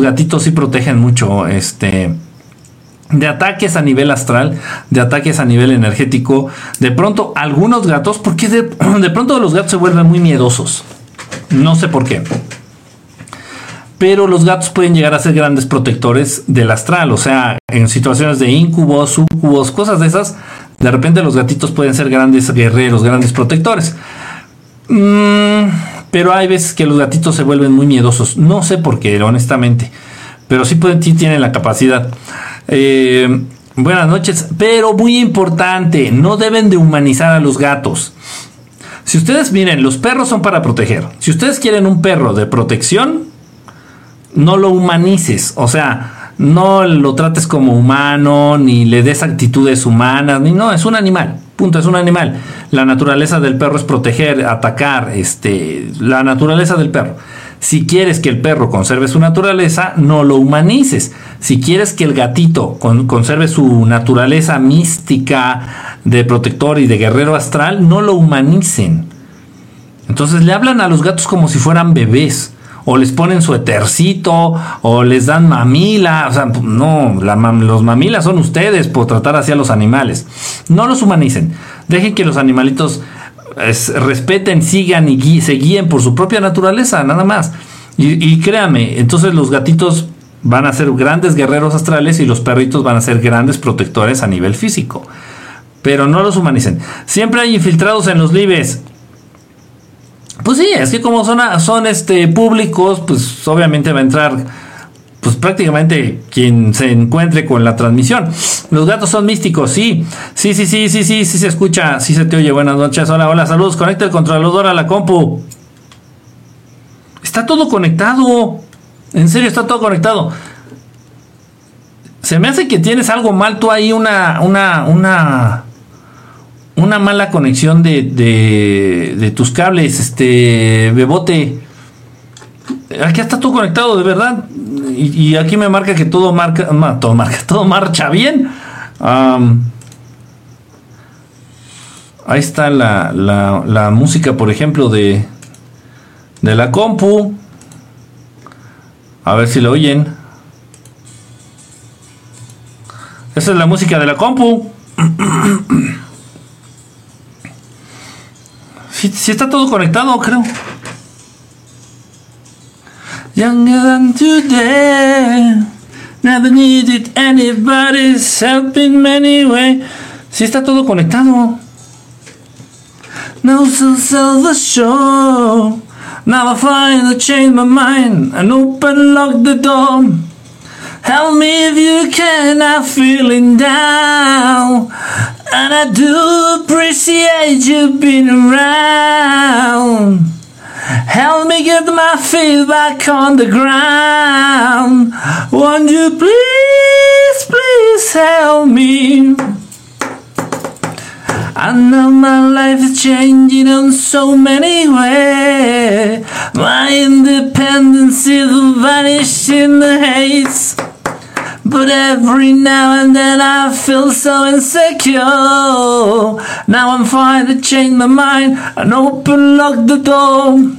gatitos sí protegen mucho, este de ataques a nivel astral, de ataques a nivel energético. De pronto, algunos gatos, porque de, de, pronto los gatos se vuelven muy miedosos. No sé por qué. Pero los gatos pueden llegar a ser grandes protectores del astral. O sea, en situaciones de incubos, sucubos, cosas de esas, de repente los gatitos pueden ser grandes guerreros, grandes protectores. Mm, pero hay veces que los gatitos se vuelven muy miedosos. No sé por qué, honestamente. Pero sí, pueden, sí tienen la capacidad. Eh, buenas noches, pero muy importante, no deben de humanizar a los gatos. Si ustedes miren, los perros son para proteger. Si ustedes quieren un perro de protección, no lo humanices. O sea, no lo trates como humano, ni le des actitudes humanas, ni no, es un animal. Punto, es un animal. La naturaleza del perro es proteger, atacar, este, la naturaleza del perro. Si quieres que el perro conserve su naturaleza, no lo humanices. Si quieres que el gatito conserve su naturaleza mística de protector y de guerrero astral, no lo humanicen. Entonces le hablan a los gatos como si fueran bebés. O les ponen su etercito, o les dan mamila. O sea, no, los mamilas son ustedes por tratar así a los animales. No los humanicen. Dejen que los animalitos respeten, sigan y se guíen por su propia naturaleza, nada más. Y, créame, entonces los gatitos van a ser grandes guerreros astrales y los perritos van a ser grandes protectores a nivel físico. Pero no los humanicen. Siempre hay infiltrados en los libres. Pues sí, es que como son, son este, públicos, pues obviamente va a entrar pues prácticamente quien se encuentre con la transmisión. Los gatos son místicos, sí. Sí, sí, sí, sí, sí, sí se escucha, sí se te oye. Buenas noches, hola, hola, saludos. Conecta el controlador a la compu. Está todo conectado. En serio, está todo conectado. Se me hace que tienes algo mal tú ahí, una, una, una, una mala conexión de, de, tus cables, este, bebote. Aquí está todo conectado, de verdad. Y, aquí me marca que todo marca, todo todo marcha bien. ahí está la, la, música, por ejemplo, de, de la compu. A ver si lo oyen. Esa es la música de la compu. si está todo conectado, creo. Younger than today. Never needed anybody's help in many way. Si está todo conectado. No so the show. Now I finally change my mind and open lock the door. Help me if you can, I'm feeling down. And I do appreciate you being around. Help me get my feet back on the ground. Won't you please, please help me? I know my life is changing in so many ways. My independence is vanished in the haze. But every now and then I feel so insecure. Now I'm fine to change my mind and open lock the door.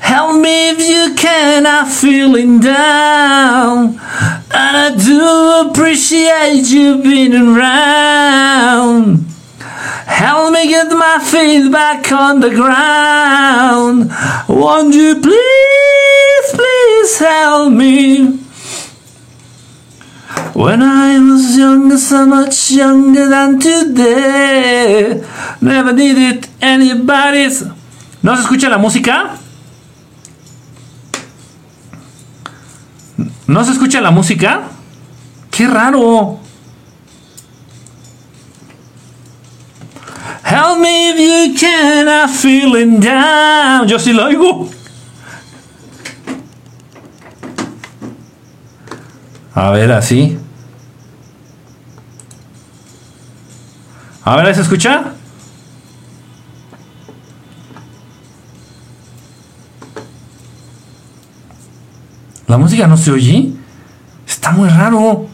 Help me if you can, I'm feeling down. And I do appreciate you being around. Help me get my feet back on the ground. Won't you please, please help me? When I was younger, so much younger than today, never needed anybody's. ¿No se escucha la música? ¿No se escucha la música? ¡Qué raro! Help me if you can, I'm feeling down. Yo sí lo oigo. A ver, así. A ver, ¿se escucha? La música no se oye. Está muy raro.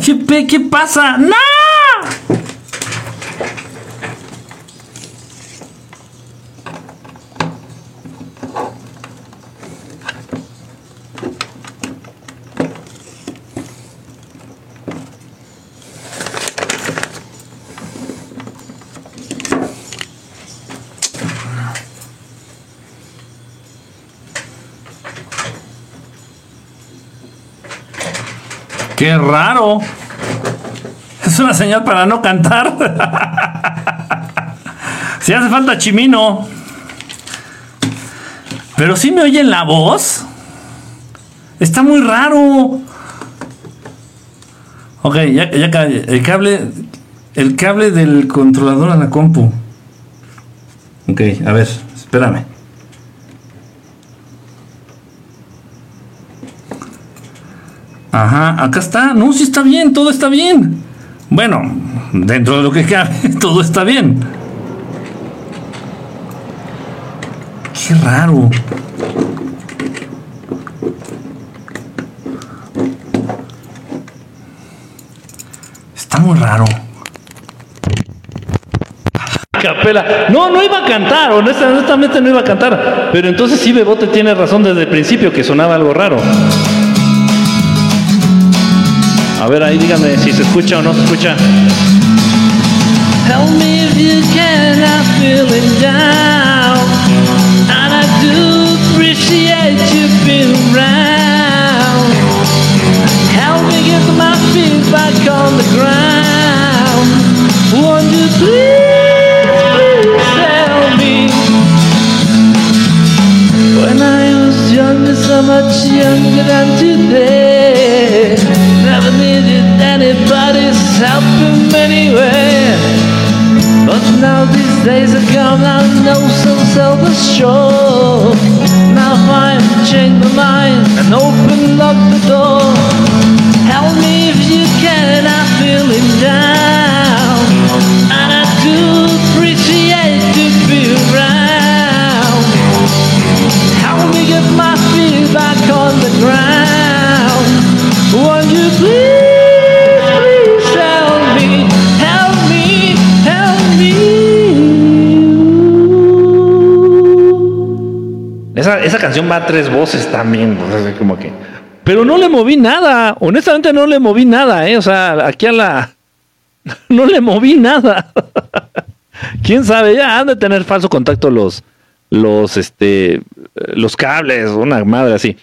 ¿Qué, qué pasa? ¡No! Qué raro. Es una señal para no cantar. si hace falta chimino. Pero si me oyen la voz. Está muy raro. Ok, ya, ya el cable. El cable del controlador a la compu. Ok, a ver, espérame. Ajá, acá está. No, sí está bien, todo está bien. Bueno, dentro de lo que cabe, todo está bien. Qué raro. Está muy raro. Capela. No, no iba a cantar, honestamente no iba a cantar. Pero entonces sí, Bebote tiene razón desde el principio que sonaba algo raro. A ver, ahí díganme si se escucha o no se escucha. Help me if you can, canción va a tres voces también, pues, como que. Pero no le moví nada, honestamente no le moví nada, ¿eh? O sea, aquí a la. No le moví nada. Quién sabe, ya han de tener falso contacto los, los, este, los cables, una madre así.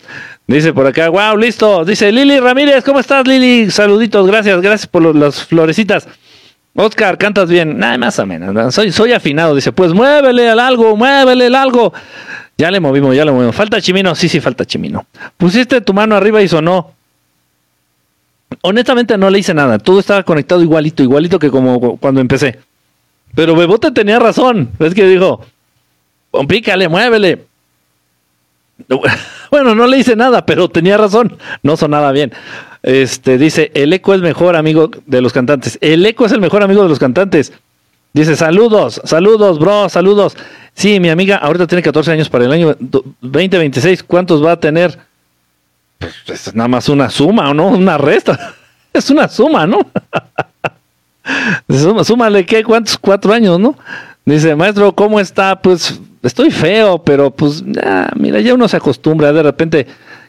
Dice por acá, wow, listo. Dice Lili Ramírez, ¿cómo estás, Lili? Saluditos, gracias, gracias por las florecitas. Oscar, cantas bien. Nada más o menos. Soy, soy afinado. Dice, pues muévele al algo, muévele al algo. Ya le movimos, ya le movimos. ¿Falta chimino? Sí, sí, falta chimino. Pusiste tu mano arriba y sonó. Honestamente no le hice nada. Todo estaba conectado igualito, igualito que como cuando empecé. Pero Bebote tenía razón. Es que dijo, pícale, muévele. Bueno, no le hice nada, pero tenía razón. No sonaba bien. Este dice: El eco es mejor amigo de los cantantes. El eco es el mejor amigo de los cantantes. Dice: Saludos, saludos, bro, saludos. Sí, mi amiga ahorita tiene 14 años para el año 2026. ¿Cuántos va a tener? Pues es nada más una suma, ¿o no? Una resta. Es una suma, ¿no? Súmale, ¿qué? ¿Cuántos? Cuatro años, ¿no? Dice, maestro, ¿cómo está? Pues estoy feo, pero pues, mira, ya uno se acostumbra, de repente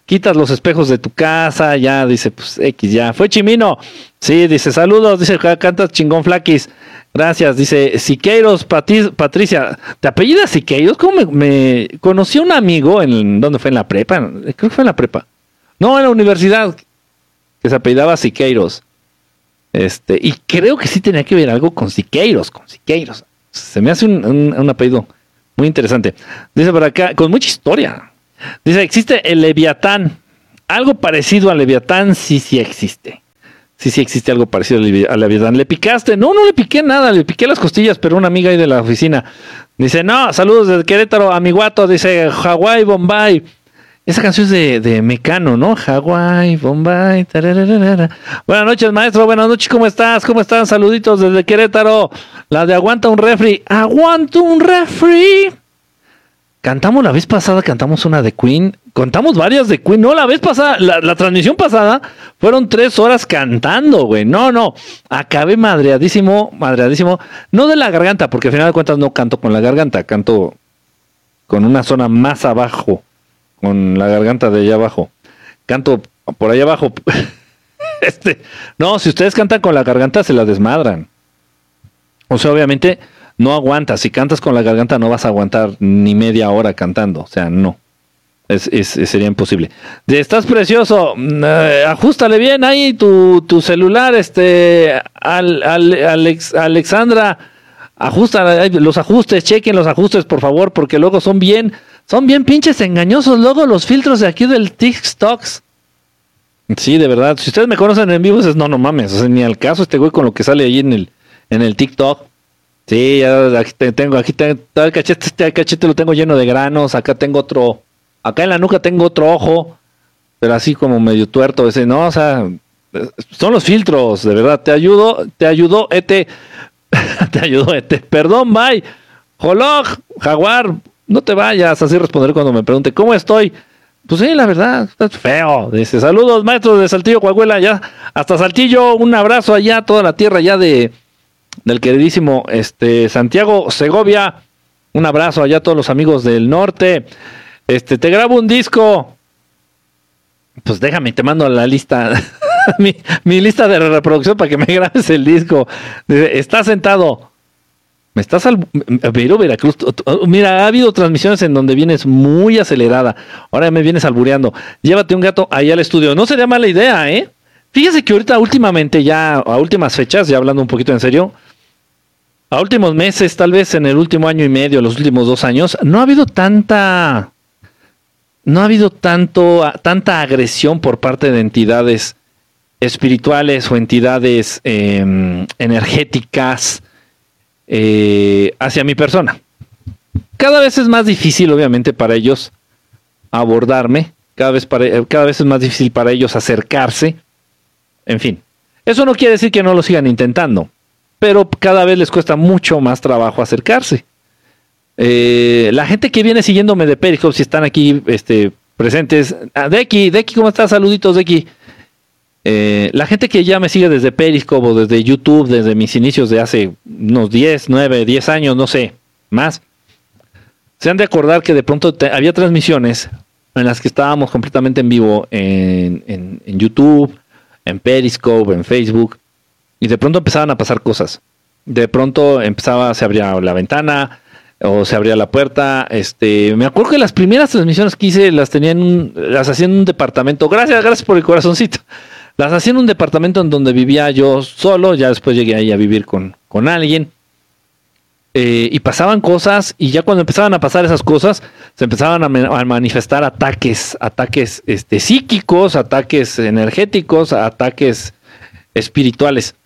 quitas los espejos de tu casa, ya dice, pues X, ya. Fue Chimino. Sí, dice, saludos, dice, cantas chingón flaquis. Gracias, dice Siqueiros, Patricia, ¿te apellidas Siqueiros? ¿Cómo me, conocí a un amigo en, ¿dónde fue? En la prepa, creo que fue en la prepa. No, en la universidad, que se apellidaba Siqueiros. Este, y creo que sí tenía que ver algo con Siqueiros, con Siqueiros. Se me hace un apellido muy interesante. Dice por acá, con mucha historia. Dice, existe el Leviatán. Algo parecido al Leviatán, sí, sí existe. Sí, sí existe algo parecido al Leviatán. ¿Le picaste? No, no le piqué nada, le piqué las costillas, pero una amiga ahí de la oficina. Dice, no, saludos desde Querétaro, amiguato. Dice, Hawái, Bombay. Esa canción es de, de Mecano, ¿no? Hawái, Bombay. Buenas noches, maestro. Buenas noches, ¿cómo estás? ¿Cómo están? Saluditos desde Querétaro. La de Aguanta un refri. Aguanta un refri. Cantamos la vez pasada, cantamos una de Queen. Contamos varias de Queen. No, la vez pasada, la, transmisión pasada fueron tres horas cantando, güey. No, no. Acabé madreadísimo, madreadísimo. No de la garganta, porque al final de cuentas no canto con la garganta, canto con una zona más abajo, con la garganta de allá abajo. Canto por allá abajo. este, no, si ustedes cantan con la garganta, se la desmadran. O sea, obviamente no aguantas. Si cantas con la garganta no vas a aguantar ni media hora cantando. O sea, no. Es, sería imposible. Estás precioso. Mm, eh, ajustale bien ahí tu, tu celular, este, al, Alex, Alexandra. Ajusta los ajustes, chequen los ajustes, por favor, porque luego son bien, son bien pinches engañosos. Luego los filtros de aquí del TikTok. Sí, de verdad. Si ustedes me conocen en vivo, es no, no mames. O sea, ni al caso este güey con lo que sale ahí en el, en el TikTok. Sí, aquí tengo, aquí tengo, el cachete, este cachete lo tengo lleno de granos. Acá tengo otro, Acá en la nuca tengo otro ojo, pero así como medio tuerto. Ese, no, o sea, son los filtros, de verdad. Te ayudo, te ayudó, Ete. te ayudó, Ete. Perdón, bye. Jolog, Jaguar, no te vayas. Así responder cuando me pregunte, ¿cómo estoy? Pues sí, la verdad, estás feo. Dice, saludos, maestros de Saltillo, Coahuila, ya. Hasta Saltillo, un abrazo allá, toda la tierra ya de del queridísimo este Santiago Segovia. Un abrazo allá a todos los amigos del norte. Este, te grabo un disco. Pues déjame, te mando la lista, mi, lista de reproducción para que me grabes el disco. Está sentado. Me estás al Veracruz. Mira, ha habido transmisiones en donde vienes muy acelerada. Ahora me vienes albureando. Llévate un gato ahí al estudio. No sería mala idea, ¿eh? Fíjese que ahorita últimamente ya, a últimas fechas, ya hablando un poquito en serio, a últimos meses, tal vez en el último año y medio, los últimos dos años, no ha habido tanta no ha habido tanto, tanta agresión por parte de entidades espirituales o entidades em, energéticas eh, hacia mi persona. Cada vez es más difícil, obviamente, para ellos abordarme, cada vez, cada vez es más difícil para ellos acercarse. En fin, eso no quiere decir que no lo sigan intentando, pero cada vez les cuesta mucho más trabajo acercarse. Eh, la gente que viene siguiéndome de Periscope, si están aquí este, presentes. Ah, Deki, ¿cómo estás? Saluditos, Deki. Eh, la gente que ya me sigue desde Periscope o desde YouTube, desde mis inicios de hace unos 10, 9, 10 años, no sé, más, se han de acordar que de pronto había transmisiones en las que estábamos completamente en vivo en, en YouTube, en Periscope, en Facebook, y de pronto empezaban a pasar cosas. De pronto empezaba, se abría la ventana, o se abría la puerta. Este, me acuerdo que las primeras transmisiones que hice las tenían, las hacía en un departamento. Gracias, gracias por el corazoncito. Las hacía en un departamento en donde vivía yo solo. Ya después llegué ahí a vivir con, con alguien. Eh, y pasaban cosas, y ya cuando empezaban a pasar esas cosas, se empezaban a, manifestar ataques, ataques este, psíquicos, ataques energéticos, ataques espirituales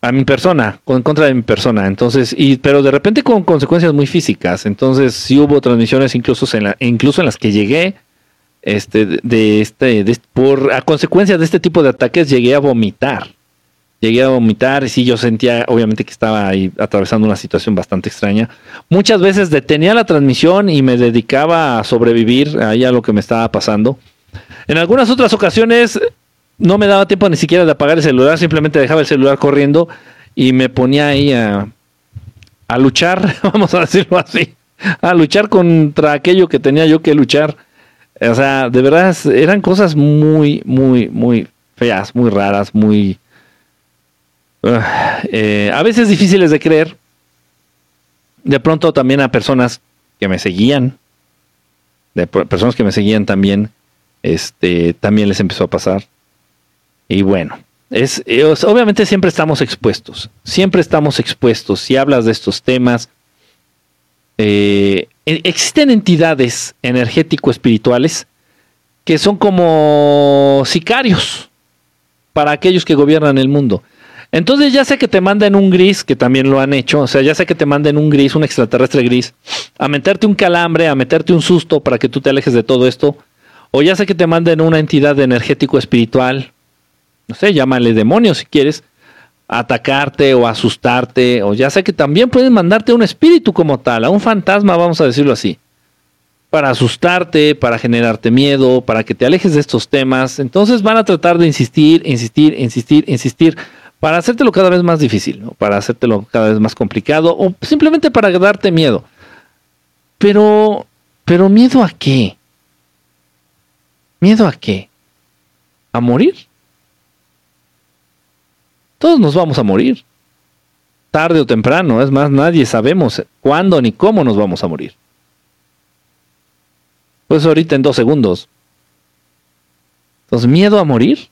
a mi persona, en contra de mi persona. Entonces, y, pero de repente con consecuencias muy físicas. Entonces, sí hubo transmisiones incluso en, incluso en las que llegué, este, de este, por a consecuencia de este tipo de ataques, llegué a vomitar. Llegué a vomitar y sí, yo sentía, obviamente, que estaba ahí atravesando una situación bastante extraña. Muchas veces detenía la transmisión y me dedicaba a sobrevivir ahí a lo que me estaba pasando. En algunas otras ocasiones no me daba tiempo ni siquiera de apagar el celular, simplemente dejaba el celular corriendo y me ponía ahí a, a luchar, vamos a decirlo así, a luchar contra aquello que tenía yo que luchar. O sea, de verdad eran cosas muy, muy, muy feas, muy raras, muy... Eh, a veces difíciles de creer. De pronto también a personas que me seguían, de personas que me seguían también, este, también les empezó a pasar. Y bueno, es, obviamente siempre estamos expuestos, siempre estamos expuestos. Si hablas de estos temas, eh, e, existen entidades energético-espirituales que son como sicarios para aquellos que gobiernan el mundo. Entonces ya sé que te mandan un gris, que también lo han hecho, o sea, ya sé que te manden un gris, un extraterrestre gris, a meterte un calambre, a meterte un susto para que tú te alejes de todo esto, o ya sé que te manden una entidad energético espiritual, no sé, llámale demonio si quieres, atacarte o asustarte, o ya sé que también pueden mandarte un espíritu como tal, a un fantasma, vamos a decirlo así, para asustarte, para generarte miedo, para que te alejes de estos temas. Entonces van a tratar de insistir, insistir, insistir, insistir, para hacértelo cada vez más difícil, para hacértelo cada vez más complicado, o simplemente para darte miedo. Pero, pero miedo a qué? ¿Miedo a qué? ¿A morir? Todos nos vamos a morir. Tarde o temprano, es más, nadie sabemos cuándo ni cómo nos vamos a morir. Pues ahorita en dos segundos. Entonces, miedo a morir.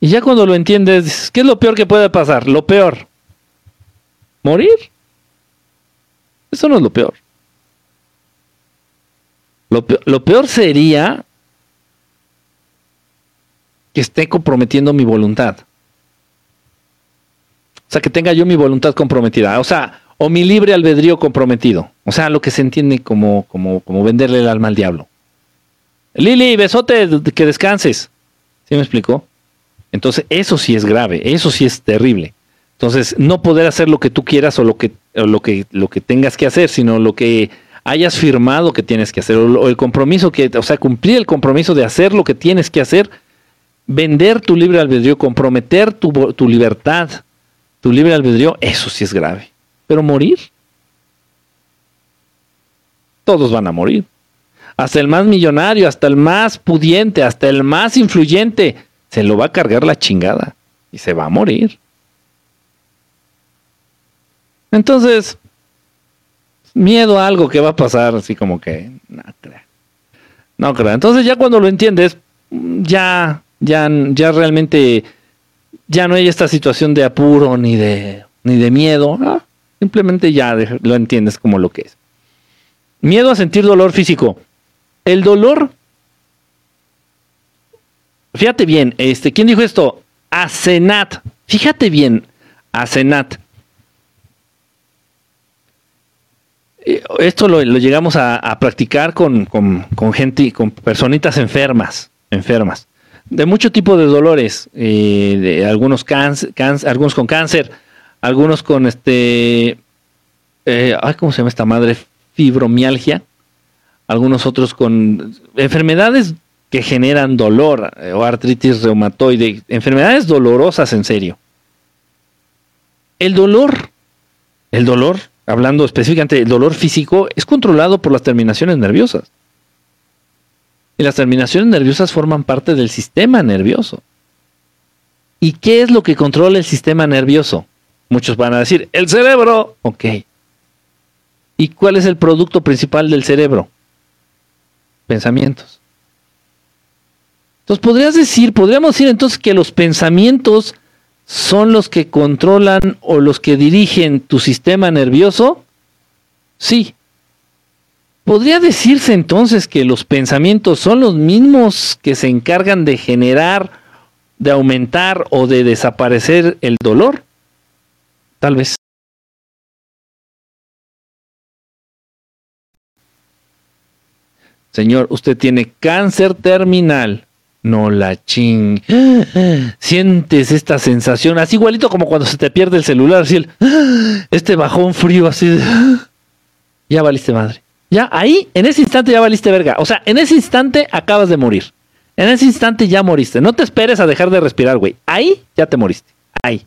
Y ya cuando lo entiendes, ¿qué es lo peor que puede pasar? Lo peor. ¿Morir? Eso no es lo peor. Lo peor, lo peor sería que esté comprometiendo mi voluntad. O sea, que tenga yo mi voluntad comprometida. O sea, o mi libre albedrío comprometido. O sea, lo que se entiende como, como, como venderle el alma al diablo. Lili, besote, que descanses. ¿Sí me explicó? Entonces, eso sí es grave, eso sí es terrible. Entonces, no poder hacer lo que tú quieras o lo que, lo que, lo que tengas que hacer, sino lo que hayas firmado que tienes que hacer, o, el compromiso que, o sea, cumplir el compromiso de hacer lo que tienes que hacer, vender tu libre albedrío, comprometer tu, tu libertad, tu libre albedrío, eso sí es grave. Pero morir, todos van a morir. Hasta el más millonario, hasta el más pudiente, hasta el más influyente, se lo va a cargar la chingada y se va a morir. Entonces, miedo a algo que va a pasar, así como que no creo. No creo. Entonces ya cuando lo entiendes, ya, ya, ya realmente ya no hay esta situación de apuro ni de, ni de miedo. Simplemente ya lo entiendes como lo que es. Miedo a sentir dolor físico. El dolor. Fíjate bien, este, ¿quién dijo esto? Asenat. Fíjate bien, Asenat. Eh, esto lo, llegamos a, practicar con, con, con, gente, con personitas enfermas, enfermas, de mucho tipo de dolores, eh, de algunos, algunos con cáncer, algunos con este, eh, ¿cómo se llama esta madre? Fibromialgia, algunos otros con enfermedades que generan dolor o artritis reumatoide, enfermedades dolorosas en serio. El dolor, el dolor hablando específicamente del dolor físico, es controlado por las terminaciones nerviosas. Y las terminaciones nerviosas forman parte del sistema nervioso. ¿Y qué es lo que controla el sistema nervioso? Muchos van a decir, el cerebro. Ok. ¿Y cuál es el producto principal del cerebro? Pensamientos. Entonces podrías decir, podríamos decir entonces que los pensamientos son los que controlan o los que dirigen tu sistema nervioso? Sí. ¿Podría decirse entonces que los pensamientos son los mismos que se encargan de generar, de aumentar o de desaparecer el dolor? Tal vez. Señor, usted tiene cáncer terminal no la ching. Sientes esta sensación, así igualito como cuando se te pierde el celular, así el, este bajón frío, así de, ya valiste madre. Ya ahí, en ese instante ya valiste verga. O sea, en ese instante acabas de morir. En ese instante ya moriste. No te esperes a dejar de respirar, güey. Ahí ya te moriste. Ahí.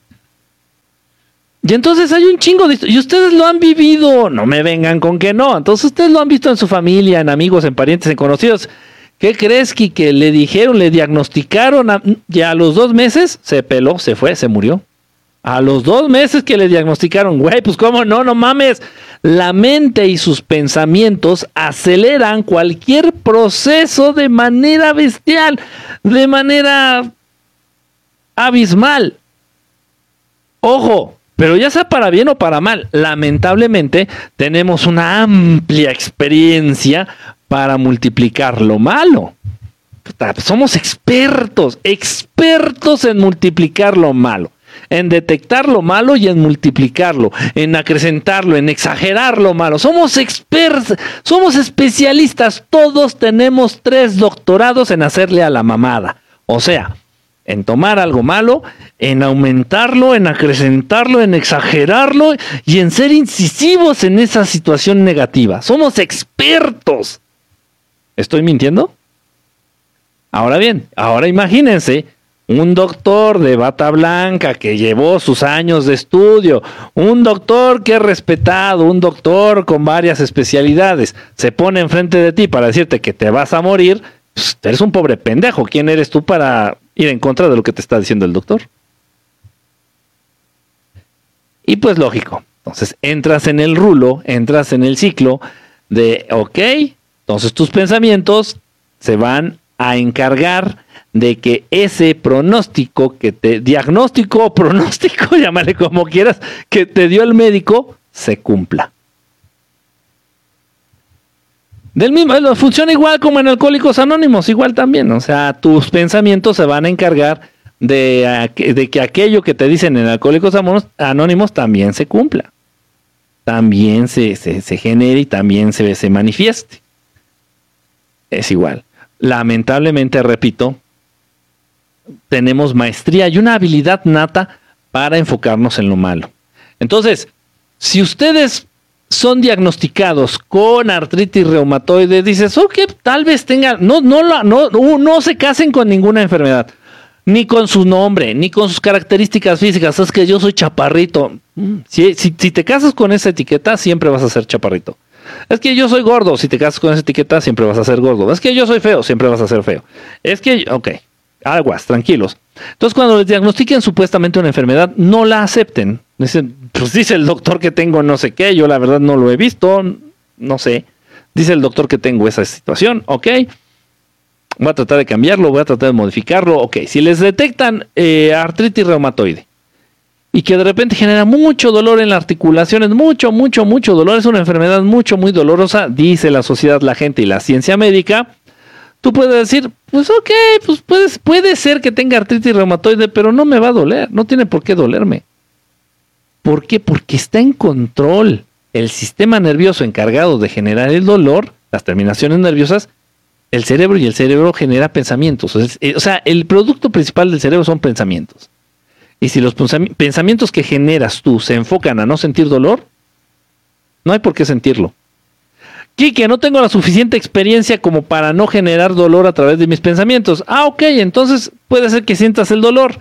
Y entonces hay un chingo de... Y ustedes lo han vivido. No me vengan con que no. Entonces ustedes lo han visto en su familia, en amigos, en parientes, en conocidos. ¿Qué crees, que Le dijeron, le diagnosticaron, y a los dos meses se peló, se fue, se murió. A los dos meses que le diagnosticaron, güey, pues cómo no, no mames. La mente y sus pensamientos aceleran cualquier proceso de manera bestial, de manera abismal. Ojo, pero ya sea para bien o para mal, lamentablemente tenemos una amplia experiencia para multiplicar lo malo. Somos expertos, expertos en multiplicar lo malo, en detectar lo malo y en multiplicarlo, en acrecentarlo, en exagerar lo malo. Somos expertos, somos especialistas, todos tenemos tres doctorados en hacerle a la mamada. O sea, en tomar algo malo, en aumentarlo, en acrecentarlo, en exagerarlo y en ser incisivos en esa situación negativa. Somos expertos. ¿Estoy mintiendo? Ahora bien, ahora imagínense un doctor de bata blanca que llevó sus años de estudio, un doctor que es respetado, un doctor con varias especialidades, se pone enfrente de ti para decirte que te vas a morir, pues, eres un pobre pendejo. ¿Quién eres tú para ir en contra de lo que te está diciendo el doctor? Y pues lógico, entonces entras en el rulo, entras en el ciclo de, ok, Entonces tus pensamientos se van a encargar de que ese pronóstico que te, diagnóstico o pronóstico, llámale como quieras, que te dio el médico, se cumpla. Del mismo, funciona igual como en Alcohólicos Anónimos, igual también. O sea, tus pensamientos se van a encargar de, de que aquello que te dicen en Alcohólicos Anónimos también se cumpla. También se, se, genere y también se, se manifieste. Es igual. Lamentablemente, repito, tenemos maestría y una habilidad nata para enfocarnos en lo malo. Entonces, si ustedes son diagnosticados con artritis reumatoide, dices, ok, tal vez tengan, no, no, no, no se casen con ninguna enfermedad, ni con su nombre, ni con sus características físicas. Es que yo soy chaparrito. Mm, si, si, te casas con esa etiqueta, siempre vas a ser chaparrito. Es que yo soy gordo. Si te casas con esa etiqueta, siempre vas a ser gordo. Es que yo soy feo, siempre vas a ser feo. Es que, ok, aguas, tranquilos. Entonces, cuando les diagnostiquen supuestamente una enfermedad, no la acepten. Dicen, pues dice el doctor que tengo no sé qué, yo la verdad no lo he visto, no sé. Dice el doctor que tengo esa situación, ok. Voy a tratar de cambiarlo, voy a tratar de modificarlo, ok. Si les detectan eh, artritis reumatoide y que de repente genera mucho dolor en las articulaciones, mucho, mucho, mucho dolor, es una enfermedad mucho, muy dolorosa, dice la sociedad, la gente y la ciencia médica, tú puedes decir, pues ok, pues puede, puede ser que tenga artritis reumatoide, pero no me va a doler, no tiene por qué dolerme. ¿Por qué? Porque está en control. El sistema nervioso encargado de generar el dolor, las terminaciones nerviosas, el cerebro y el cerebro genera pensamientos. Eh, o sea, el producto principal del cerebro son pensamientos. Y si los pensamientos que generas tú se enfocan a no sentir dolor, no hay por qué sentirlo. Quique, no tengo la suficiente experiencia como para no generar dolor a través de mis pensamientos. Ah, ok, entonces puede ser que sientas el dolor.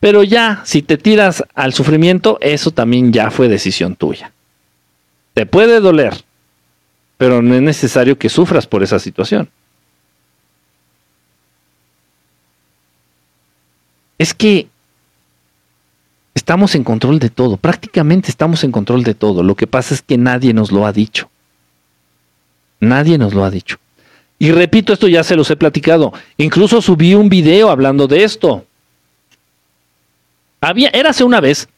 Pero ya, si te tiras al sufrimiento, eso también ya fue decisión tuya. Te puede doler, pero no es necesario que sufras por esa situación. Es que estamos en control de todo, prácticamente estamos en control de todo. Lo que pasa es que nadie nos lo ha dicho. Nadie nos lo ha dicho. Y repito, esto ya se los he platicado. Incluso subí un video hablando de esto. Había, érase una vez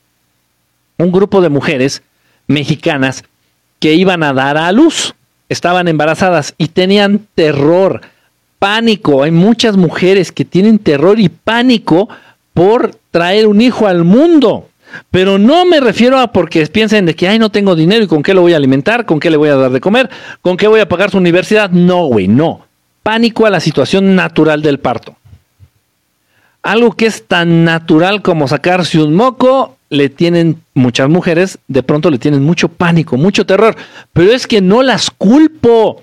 un grupo de mujeres mexicanas que iban a dar a luz. Estaban embarazadas y tenían terror, pánico. Hay muchas mujeres que tienen terror y pánico por traer un hijo al mundo. Pero no me refiero a porque piensen de que, ay, no tengo dinero y con qué lo voy a alimentar, con qué le voy a dar de comer, con qué voy a pagar su universidad. No, güey, no. Pánico a la situación natural del parto. Algo que es tan natural como sacarse un moco, le tienen muchas mujeres, de pronto le tienen mucho pánico, mucho terror. Pero es que no las culpo.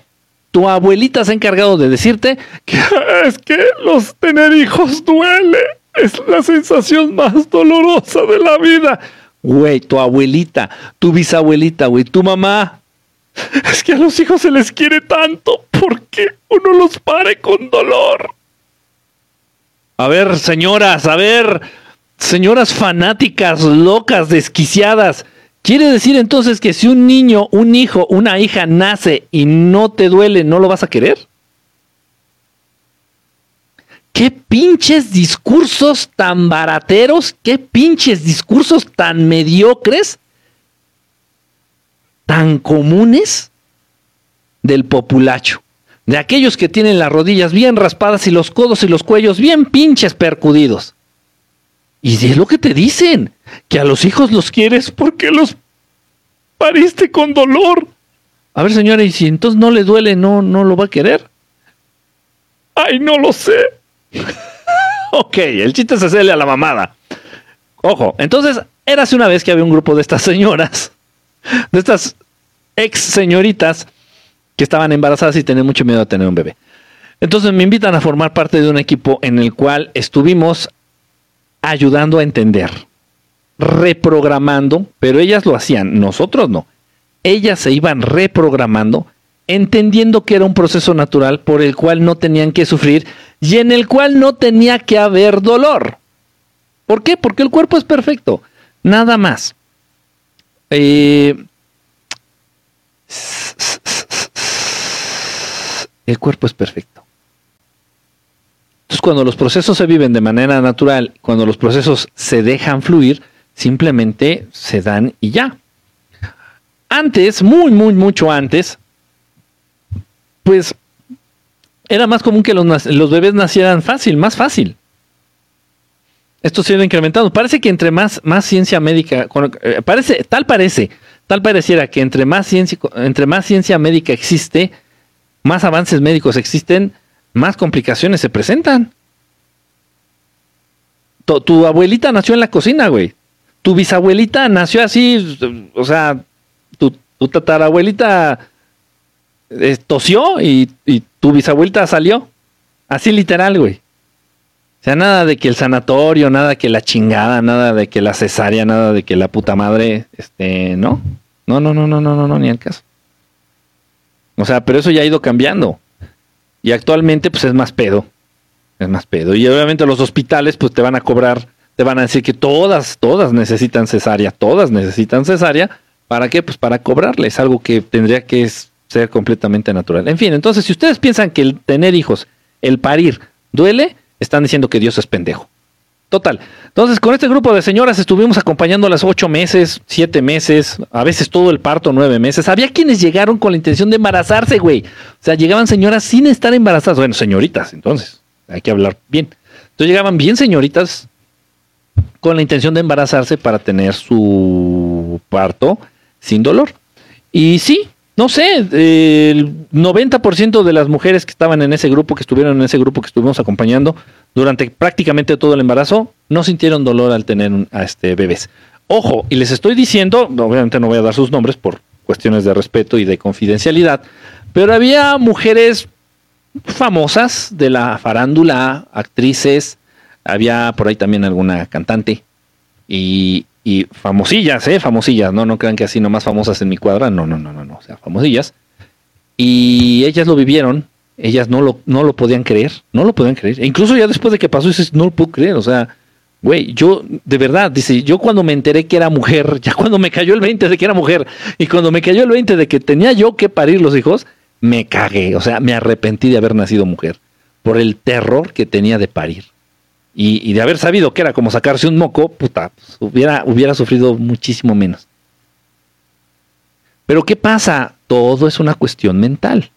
Tu abuelita se ha encargado de decirte que es que los tener hijos duele es la sensación más dolorosa de la vida. Güey, tu abuelita, tu bisabuelita, güey, tu mamá. Es que a los hijos se les quiere tanto porque uno los pare con dolor. A ver, señoras, a ver, señoras fanáticas, locas, desquiciadas. ¿Quiere decir entonces que si un niño, un hijo, una hija nace y no te duele, no lo vas a querer? Qué pinches discursos tan barateros, qué pinches discursos tan mediocres, tan comunes del populacho. De aquellos que tienen las rodillas bien raspadas y los codos y los cuellos bien pinches percudidos. Y es lo que te dicen, que a los hijos los quieres porque los pariste con dolor. A ver, señora, y si entonces no le duele, no, no lo va a querer. Ay, no lo sé. ok, el chiste es hacerle a la mamada. Ojo, entonces, érase una vez que había un grupo de estas señoras, de estas ex señoritas que estaban embarazadas y tenían mucho miedo a tener un bebé. Entonces me invitan a formar parte de un equipo en el cual estuvimos ayudando a entender, reprogramando, pero ellas lo hacían, nosotros no. Ellas se iban reprogramando entendiendo que era un proceso natural por el cual no tenían que sufrir y en el cual no tenía que haber dolor. ¿Por qué? Porque el cuerpo es perfecto, nada más. Eh, el cuerpo es perfecto. Entonces, cuando los procesos se viven de manera natural, cuando los procesos se dejan fluir, simplemente se dan y ya. Antes, muy, muy, mucho antes, pues era más común que los, los bebés nacieran fácil, más fácil. Esto se ha incrementando. Parece que entre más, ciencia médica, eh, parece, tal parece, tal pareciera que entre más ciencia, entre más ciencia médica existe, más avances médicos existen, más complicaciones se presentan. Tu, abuelita nació en la cocina, güey. Tu bisabuelita nació así, o sea, tu tatarabuelita eh, tosió y, y tu bisabuelita salió. Así literal, güey. O sea, nada de que el sanatorio, nada que la chingada, nada de que la cesárea, nada de que la puta madre, este, no. No, no, no, no, no, no, no, ni al caso. O sea, pero eso ya ha ido cambiando. Y actualmente, pues es más pedo. Es más pedo. Y obviamente los hospitales, pues te van a cobrar, te van a decir que todas, todas necesitan cesárea, todas necesitan cesárea. ¿Para qué? Pues para cobrarles algo que tendría que ser completamente natural. En fin, entonces, si ustedes piensan que el tener hijos, el parir, duele, están diciendo que Dios es pendejo. Total. Entonces, con este grupo de señoras estuvimos acompañando las ocho meses, siete meses, a veces todo el parto, nueve meses. Había quienes llegaron con la intención de embarazarse, güey. O sea, llegaban señoras sin estar embarazadas. Bueno, señoritas, entonces, hay que hablar bien. Entonces llegaban bien señoritas con la intención de embarazarse para tener su parto sin dolor. Y sí, no sé, el 90% de las mujeres que estaban en ese grupo, que estuvieron en ese grupo que estuvimos acompañando durante prácticamente todo el embarazo, no sintieron dolor al tener a este bebés. Ojo, y les estoy diciendo, obviamente no voy a dar sus nombres por cuestiones de respeto y de confidencialidad, pero había mujeres famosas de la farándula, actrices, había por ahí también alguna cantante y, y famosillas, ¿eh? Famosillas, no, no crean que así nomás famosas en mi cuadra, no, no, no, no, no, o sea, famosillas. Y ellas lo vivieron, ellas no lo, no lo podían creer, no lo podían creer. E incluso ya después de que pasó, dices, no lo puedo creer, o sea, güey, yo, de verdad, dice, yo cuando me enteré que era mujer, ya cuando me cayó el 20 de que era mujer, y cuando me cayó el 20 de que tenía yo que parir los hijos, me cagué, o sea, me arrepentí de haber nacido mujer, por el terror que tenía de parir. Y, de haber sabido que era como sacarse un moco, puta, pues, hubiera, hubiera sufrido muchísimo menos. Pero ¿qué pasa? Todo es una cuestión mental.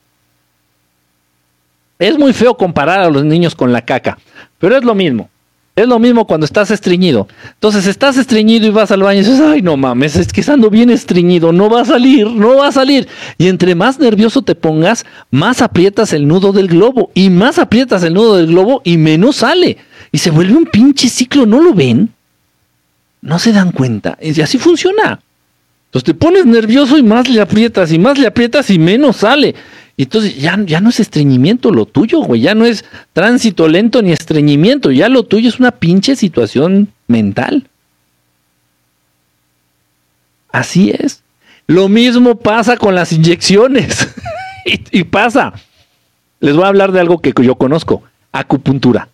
Es muy feo comparar a los niños con la caca, pero es lo mismo. Es lo mismo cuando estás estreñido. Entonces estás estreñido y vas al baño y dices, ay no mames, es que estando bien estreñido, no va a salir, no va a salir. Y entre más nervioso te pongas, más aprietas el nudo del globo. Y más aprietas el nudo del globo y menos sale. Y se vuelve un pinche ciclo, ¿no lo ven? No se dan cuenta. Y así funciona. Entonces te pones nervioso y más le aprietas y más le aprietas y menos sale. Y entonces ya, ya no es estreñimiento lo tuyo, güey. Ya no es tránsito lento ni estreñimiento. Ya lo tuyo es una pinche situación mental. Así es. Lo mismo pasa con las inyecciones. y, pasa. Les voy a hablar de algo que yo conozco. Acupuntura.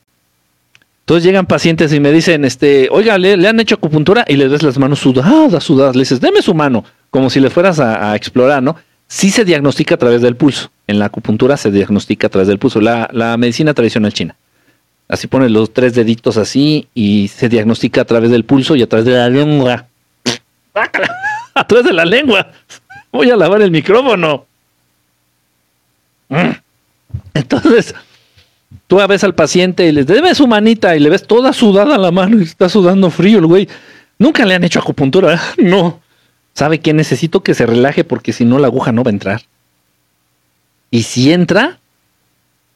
Entonces llegan pacientes y me dicen, este, oiga, le, han hecho acupuntura y les ves las manos sudadas, sudadas. Le dices, deme su mano, como si le fueras a explorar, ¿no? sí se diagnostica a través del pulso. En la acupuntura se diagnostica a través del pulso. La, medicina tradicional china. Así pones los tres deditos así y se diagnostica a través del pulso y a través de la lengua. a través de la lengua. Voy a lavar el micrófono. Mm. Entonces, tú ves al paciente y le debes su manita y le ves toda sudada la mano y está sudando frío el güey. Nunca le han hecho acupuntura. No. ¿Sabe qué? Necesito que se relaje porque si no la aguja no va a entrar. Y si entra,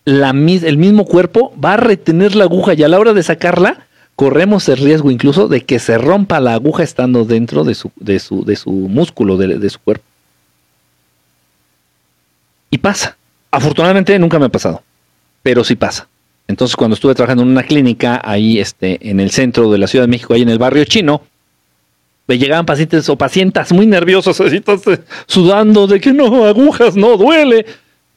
el mismo cuerpo va a retener la aguja y a la hora de sacarla, corremos el riesgo incluso de que se rompa la aguja estando dentro de su, de su, de su músculo, de su cuerpo. Y pasa. Afortunadamente nunca me ha pasado, pero sí pasa. Entonces cuando estuve trabajando en una clínica ahí este, en el centro de la Ciudad de México, ahí en el barrio chino, me llegaban pacientes o pacientes muy nerviosos, así, sudando de que no, agujas, no, duele.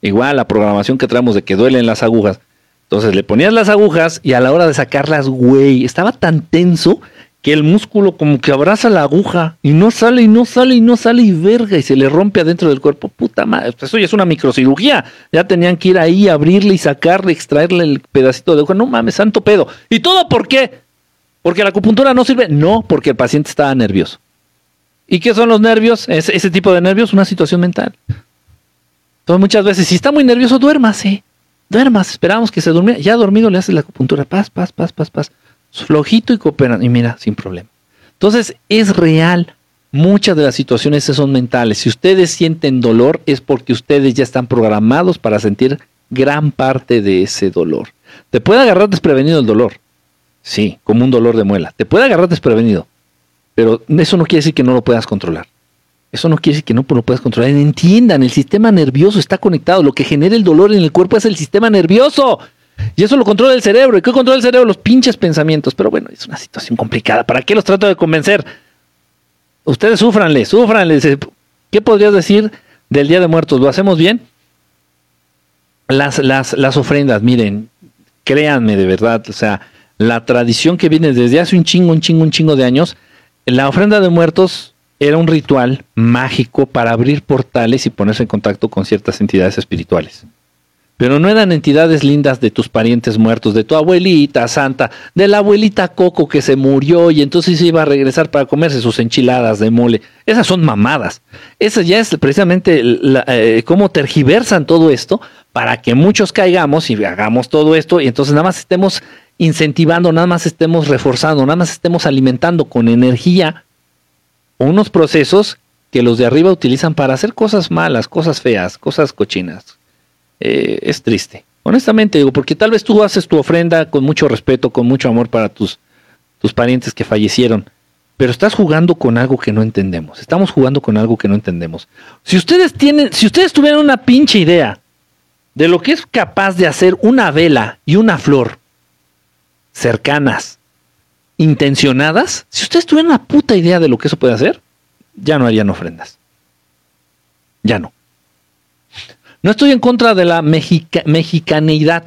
Igual la programación que traemos de que duelen las agujas. Entonces le ponías las agujas y a la hora de sacarlas, güey, estaba tan tenso que el músculo como que abraza la aguja y no sale y no sale y no sale y verga y se le rompe adentro del cuerpo. Puta madre, eso ya es una microcirugía. Ya tenían que ir ahí, abrirle y sacarle, extraerle el pedacito de aguja. No mames, santo pedo. ¿Y todo por qué? ¿Porque la acupuntura no sirve? No, porque el paciente estaba nervioso. ¿Y qué son los nervios? Ese, ese tipo de nervios, una situación mental. Entonces muchas veces, si está muy nervioso, duérmase. Duermas, esperamos que se durmiera. Ya dormido le haces la acupuntura. Paz, paz, paz, paz, paz flojito y cooperan. Y mira, sin problema. Entonces, es real. Muchas de las situaciones son mentales. Si ustedes sienten dolor, es porque ustedes ya están programados para sentir gran parte de ese dolor. Te puede agarrar desprevenido el dolor. Sí, como un dolor de muela. Te puede agarrar desprevenido. Pero eso no quiere decir que no lo puedas controlar. Eso no quiere decir que no lo puedas controlar. Entiendan, el sistema nervioso está conectado. Lo que genera el dolor en el cuerpo es el sistema nervioso. Y eso lo controla el cerebro. ¿Y qué controla el cerebro? Los pinches pensamientos. Pero bueno, es una situación complicada. ¿Para qué los trato de convencer? Ustedes sufranle, sufranle. ¿Qué podrías decir del Día de Muertos? ¿Lo hacemos bien? Las, las, las ofrendas, miren, créanme de verdad, o sea, la tradición que viene desde hace un chingo, un chingo, un chingo de años, la ofrenda de muertos era un ritual mágico para abrir portales y ponerse en contacto con ciertas entidades espirituales. Pero no eran entidades lindas de tus parientes muertos, de tu abuelita santa, de la abuelita Coco que se murió y entonces iba a regresar para comerse sus enchiladas de mole. Esas son mamadas. Esa ya es precisamente eh, cómo tergiversan todo esto para que muchos caigamos y hagamos todo esto y entonces nada más estemos incentivando, nada más estemos reforzando, nada más estemos alimentando con energía unos procesos que los de arriba utilizan para hacer cosas malas, cosas feas, cosas cochinas. Eh, es triste. Honestamente digo, porque tal vez tú haces tu ofrenda con mucho respeto, con mucho amor para tus, tus parientes que fallecieron, pero estás jugando con algo que no entendemos. Estamos jugando con algo que no entendemos. Si ustedes tienen, si ustedes tuvieran una pinche idea de lo que es capaz de hacer una vela y una flor cercanas, intencionadas, si ustedes tuvieran una puta idea de lo que eso puede hacer, ya no harían ofrendas. Ya no. No estoy en contra de la mexicaneidad.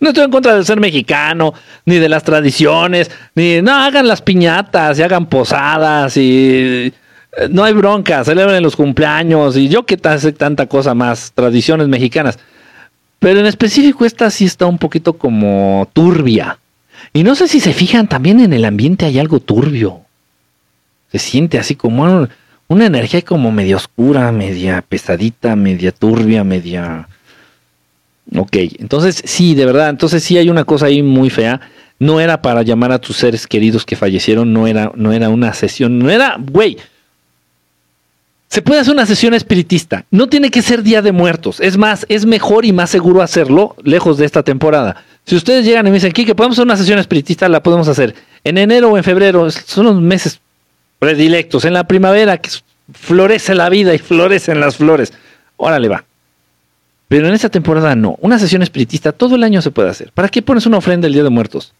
No estoy en contra de ser mexicano, ni de las tradiciones, ni no hagan las piñatas y hagan posadas y eh, no hay bronca, celebren los cumpleaños y yo que hace tanta cosa más, tradiciones mexicanas. Pero en específico esta sí está un poquito como turbia. Y no sé si se fijan, también en el ambiente hay algo turbio. Se siente así como una energía como media oscura, media pesadita, media turbia, media... Ok, entonces sí, de verdad, entonces sí hay una cosa ahí muy fea. No era para llamar a tus seres queridos que fallecieron, no era, no era una sesión, no era, güey. Se puede hacer una sesión espiritista, no tiene que ser Día de Muertos. Es más, es mejor y más seguro hacerlo lejos de esta temporada. Si ustedes llegan y me dicen, que podemos hacer una sesión espiritista, la podemos hacer en enero o en febrero, son los meses predilectos. En la primavera, que florece la vida y florecen las flores. Órale, va. Pero en esta temporada no. Una sesión espiritista todo el año se puede hacer. ¿Para qué pones una ofrenda el Día de Muertos?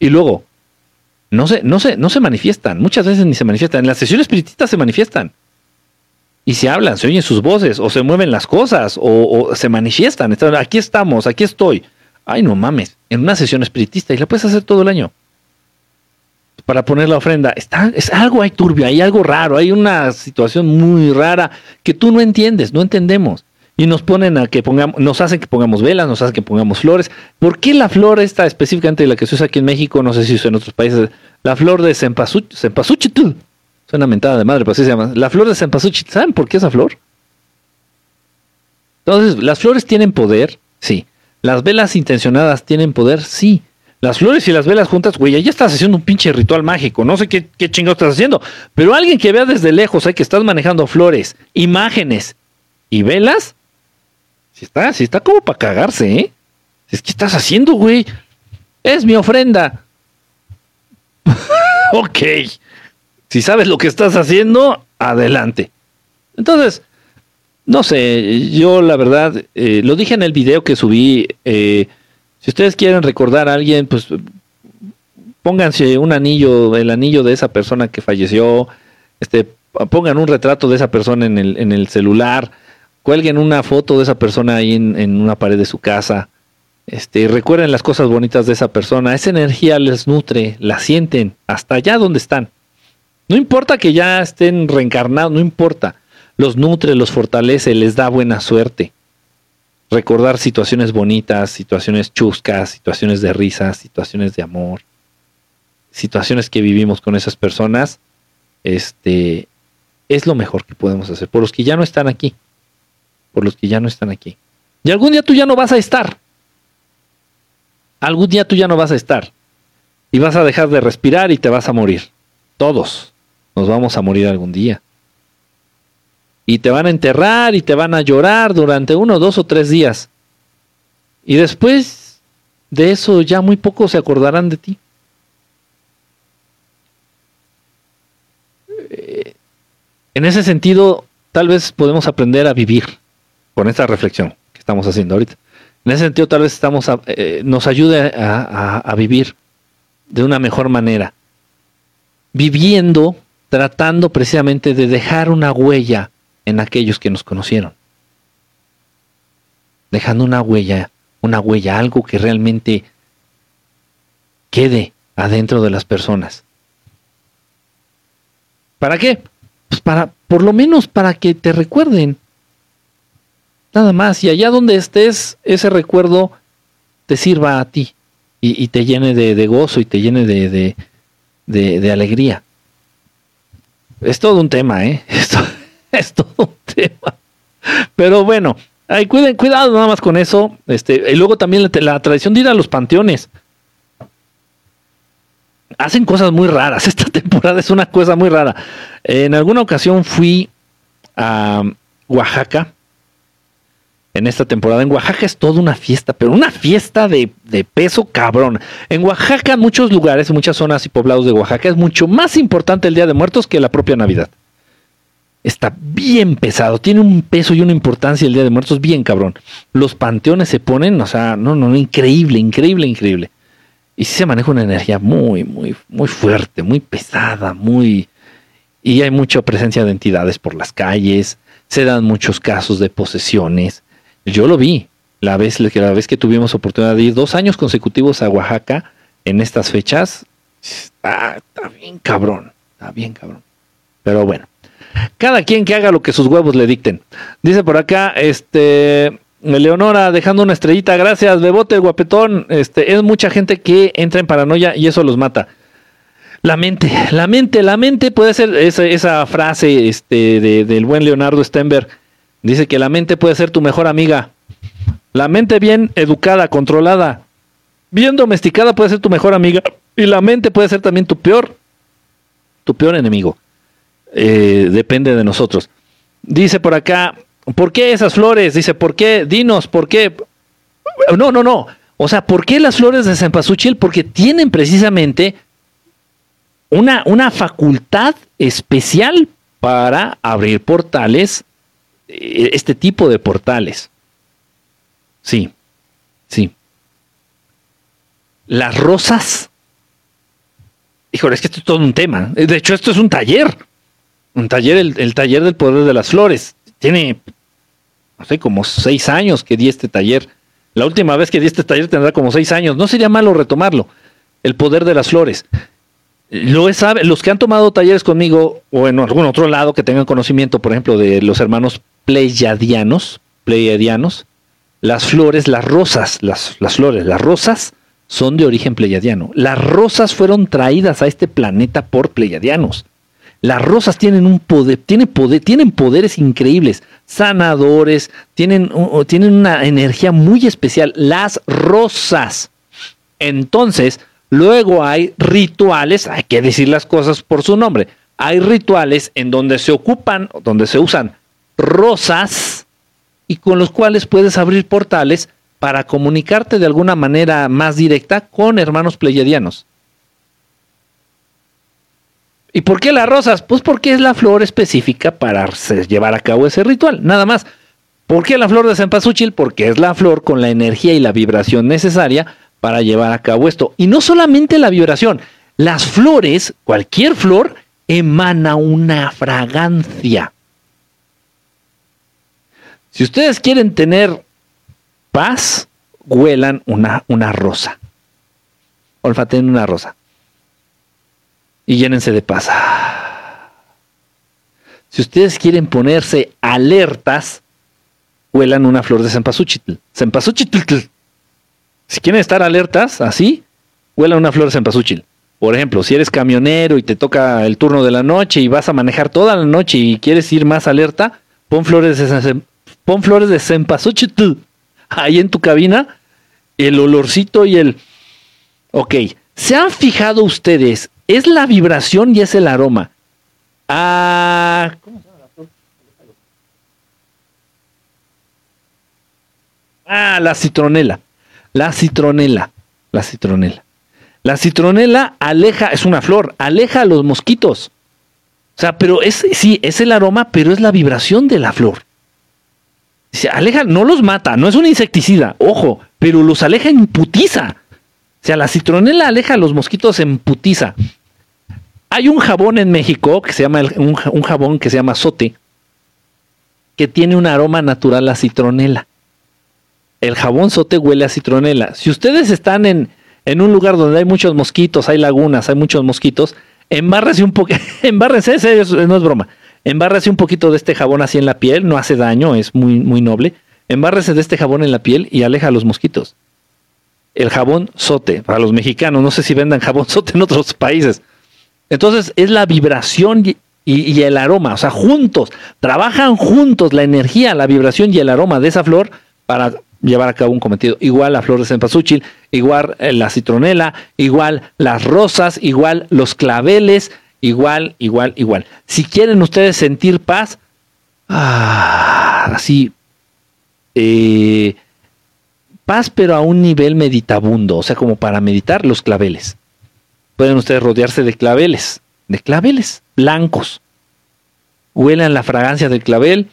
Y luego, no se, no se, no se manifiestan. Muchas veces ni se manifiestan. En las sesiones espiritistas se manifiestan. Y se hablan, se oyen sus voces, o se mueven las cosas, o, o se manifiestan. Aquí estamos, aquí estoy. Ay, no mames. En una sesión espiritista y la puedes hacer todo el año para poner la ofrenda. Está, es algo hay turbio, hay algo raro, hay una situación muy rara que tú no entiendes, no entendemos. Y nos ponen a que pongamos, nos hacen que pongamos velas, nos hacen que pongamos flores. ¿Por qué la flor esta específicamente la que se usa aquí en México, no sé si usa en otros países, la flor de cempasúchitl? Suena mentada de madre, pero así se llama. La flor de cempasúchitl, ¿saben por qué esa flor? Entonces, ¿las flores tienen poder? Sí. ¿Las velas intencionadas tienen poder? Sí. Las flores y las velas juntas, güey, ya estás haciendo un pinche ritual mágico. No sé qué, qué chingo estás haciendo. Pero alguien que vea desde lejos, hay que estás manejando flores, imágenes y velas. Si está, si está como para cagarse, ¿eh? Es que estás haciendo, güey. Es mi ofrenda. ok. Si sabes lo que estás haciendo, adelante. Entonces, no sé, yo la verdad, eh, lo dije en el video que subí. Eh, si ustedes quieren recordar a alguien, pues pónganse un anillo, el anillo de esa persona que falleció, este, pongan un retrato de esa persona en el, en el celular, cuelguen una foto de esa persona ahí en, una pared de su casa. Este, recuerden las cosas bonitas de esa persona. Esa energía les nutre, la sienten hasta allá donde están. No importa que ya estén reencarnados, no importa. Los nutre, los fortalece, les da buena suerte. Recordar situaciones bonitas, situaciones chuscas, situaciones de risa, situaciones de amor, situaciones que vivimos con esas personas, este, es lo mejor que podemos hacer. Por los que ya no están aquí. Por los que ya no están aquí. Y algún día tú ya no vas a estar. Algún día tú ya no vas a estar. Y vas a dejar de respirar y te vas a morir. Todos nos vamos a morir algún día. Y te van a enterrar y te van a llorar durante uno, dos o tres días. Y después de eso ya muy pocos se acordarán de ti. Eh, en ese sentido, tal vez podemos aprender a vivir con esta reflexión que estamos haciendo ahorita. En ese sentido, tal vez estamos eh, nos ayude a, vivir de una mejor manera. Viviendo, tratando precisamente de dejar una huella en aquellos que nos conocieron. Dejando una huella, una huella, algo que realmente quede adentro de las personas. ¿Para qué? Pues para, por lo menos para que te recuerden Nada más. Y allá donde estés, ese recuerdo te sirva a ti y, te llene de, gozo y te llene de, de, alegría. Es todo un tema, ¿eh? Esto, es todo un tema. Pero bueno, ay, cuiden, cuidado nada más con eso. Este, y luego también la, tradición de ir a los panteones. Hacen cosas muy raras. Esta temporada es una cosa muy rara. En alguna ocasión fui a Oaxaca en esta temporada. En Oaxaca es toda una fiesta, pero una fiesta de, peso cabrón. En Oaxaca, muchos lugares, muchas zonas y poblados de Oaxaca, es mucho más importante el Día de Muertos que la propia Navidad. Está bien pesado, tiene un peso y una importancia el Día de Muertos bien cabrón. Los panteones se ponen, o sea, no, no, increíble, increíble, increíble. Y sí se maneja una energía muy, muy, muy fuerte, muy pesada, muy... Y hay mucha presencia de entidades por las calles, se dan muchos casos de posesiones, yo lo vi la vez, la vez que tuvimos oportunidad de ir dos años consecutivos a Oaxaca en estas fechas. Está, bien cabrón, está bien cabrón. Pero bueno, cada quien que haga lo que sus huevos le dicten. Dice por acá, este, Leonora dejando una estrellita, gracias, Bebote, guapetón. Este, es mucha gente que entra en paranoia y eso los mata. La mente, la mente, la mente puede ser esa, frase este, del buen Leonardo Stenberg Dice que la mente puede ser tu mejor amiga. La mente bien educada, controlada, bien domesticada puede ser tu mejor amiga. Y la mente puede ser también tu peor, tu peor enemigo. Eh, depende de nosotros. Dice por acá, ¿por qué esas flores? Dice, ¿por qué? Dinos, ¿por qué? No, no, no. O sea, ¿por qué las flores de Cempasúchil? Porque tienen precisamente una, una facultad especial para abrir portales eh, este tipo de portales. Sí, sí. Las rosas. Híjole, es que esto es todo un tema. De hecho, esto es un taller. Un taller, el, taller del poder de las flores. Tiene, no sé, como seis años que di este taller. La última vez que di este taller tendrá como seis años. No sería malo retomarlo. El poder de las flores. Lo los que han tomado talleres conmigo o en algún otro lado que tengan conocimiento, por ejemplo, de los hermanos pleiadianos, pleiadianos, las flores, las rosas, las, las flores, las rosas son de origen pleiadiano. Las rosas fueron traídas a este planeta por pleiadianos. Las rosas tienen un poder, tienen poder, tienen poderes increíbles, sanadores, tienen, tienen una energía muy especial. Las rosas. Entonces, luego hay rituales, hay que decir las cosas por su nombre. Hay rituales en donde se ocupan, donde se usan rosas y con los cuales puedes abrir portales para comunicarte de alguna manera más directa con hermanos pleyadianos. ¿Y por qué las rosas? Pues porque es la flor específica para llevar a cabo ese ritual, nada más. ¿Por qué la flor de cempasúchil? Porque es la flor con la energía y la vibración necesaria para llevar a cabo esto. Y no solamente la vibración, las flores, cualquier flor, emana una fragancia. Si ustedes quieren tener paz huelan una, una rosa. Olfateen una rosa. Y llénense de paz. Si ustedes quieren ponerse alertas, huelan una flor de cempasúchil. Cempasúchil. Si quieren estar alertas, así, huelan una flor de cempasúchil. Por ejemplo, si eres camionero y te toca el turno de la noche y vas a manejar toda la noche y quieres ir más alerta, pon flores de, pon flores de ahí en tu cabina, el olorcito y el... Ok, ¿se han fijado ustedes? Es la vibración y es el aroma. Ah, ¿cómo se llama la flor? Ah, la citronela. La citronela. La citronela. La citronela aleja, es una flor, aleja a los mosquitos. O sea, pero es, sí, es el aroma, pero es la vibración de la flor. Se aleja, no los mata, no es un insecticida, ojo, pero los aleja en. Sea, la citronela aleja a los mosquitos en putiza. Hay un jabón en México que se llama un, un, jabón que se llama Sote, que tiene un aroma natural a citronela. El jabón Sote huele a citronela. Si ustedes están en, en un lugar donde hay muchos mosquitos, hay lagunas, hay muchos mosquitos, embárrese un poco, embárrese, no es broma, embárrese un poquito de este jabón así en la piel, no hace daño, es muy, muy noble, embárrese de este jabón en la piel y aleja a los mosquitos. El jabón sote, para los mexicanos, no sé si vendan jabón sote en otros países. Entonces es la vibración y, el aroma, o sea, juntos, trabajan juntos la energía, la vibración y el aroma de esa flor para llevar a cabo un cometido. Igual la flor de cempasúchil, igual eh, la citronela, igual las rosas, igual los claveles, igual, igual, igual. Si quieren ustedes sentir paz, ah, así, eh, paz pero a un nivel meditabundo, o sea, como para meditar los claveles. Pueden ustedes rodearse de claveles, de claveles blancos. Huelan la fragancia del clavel.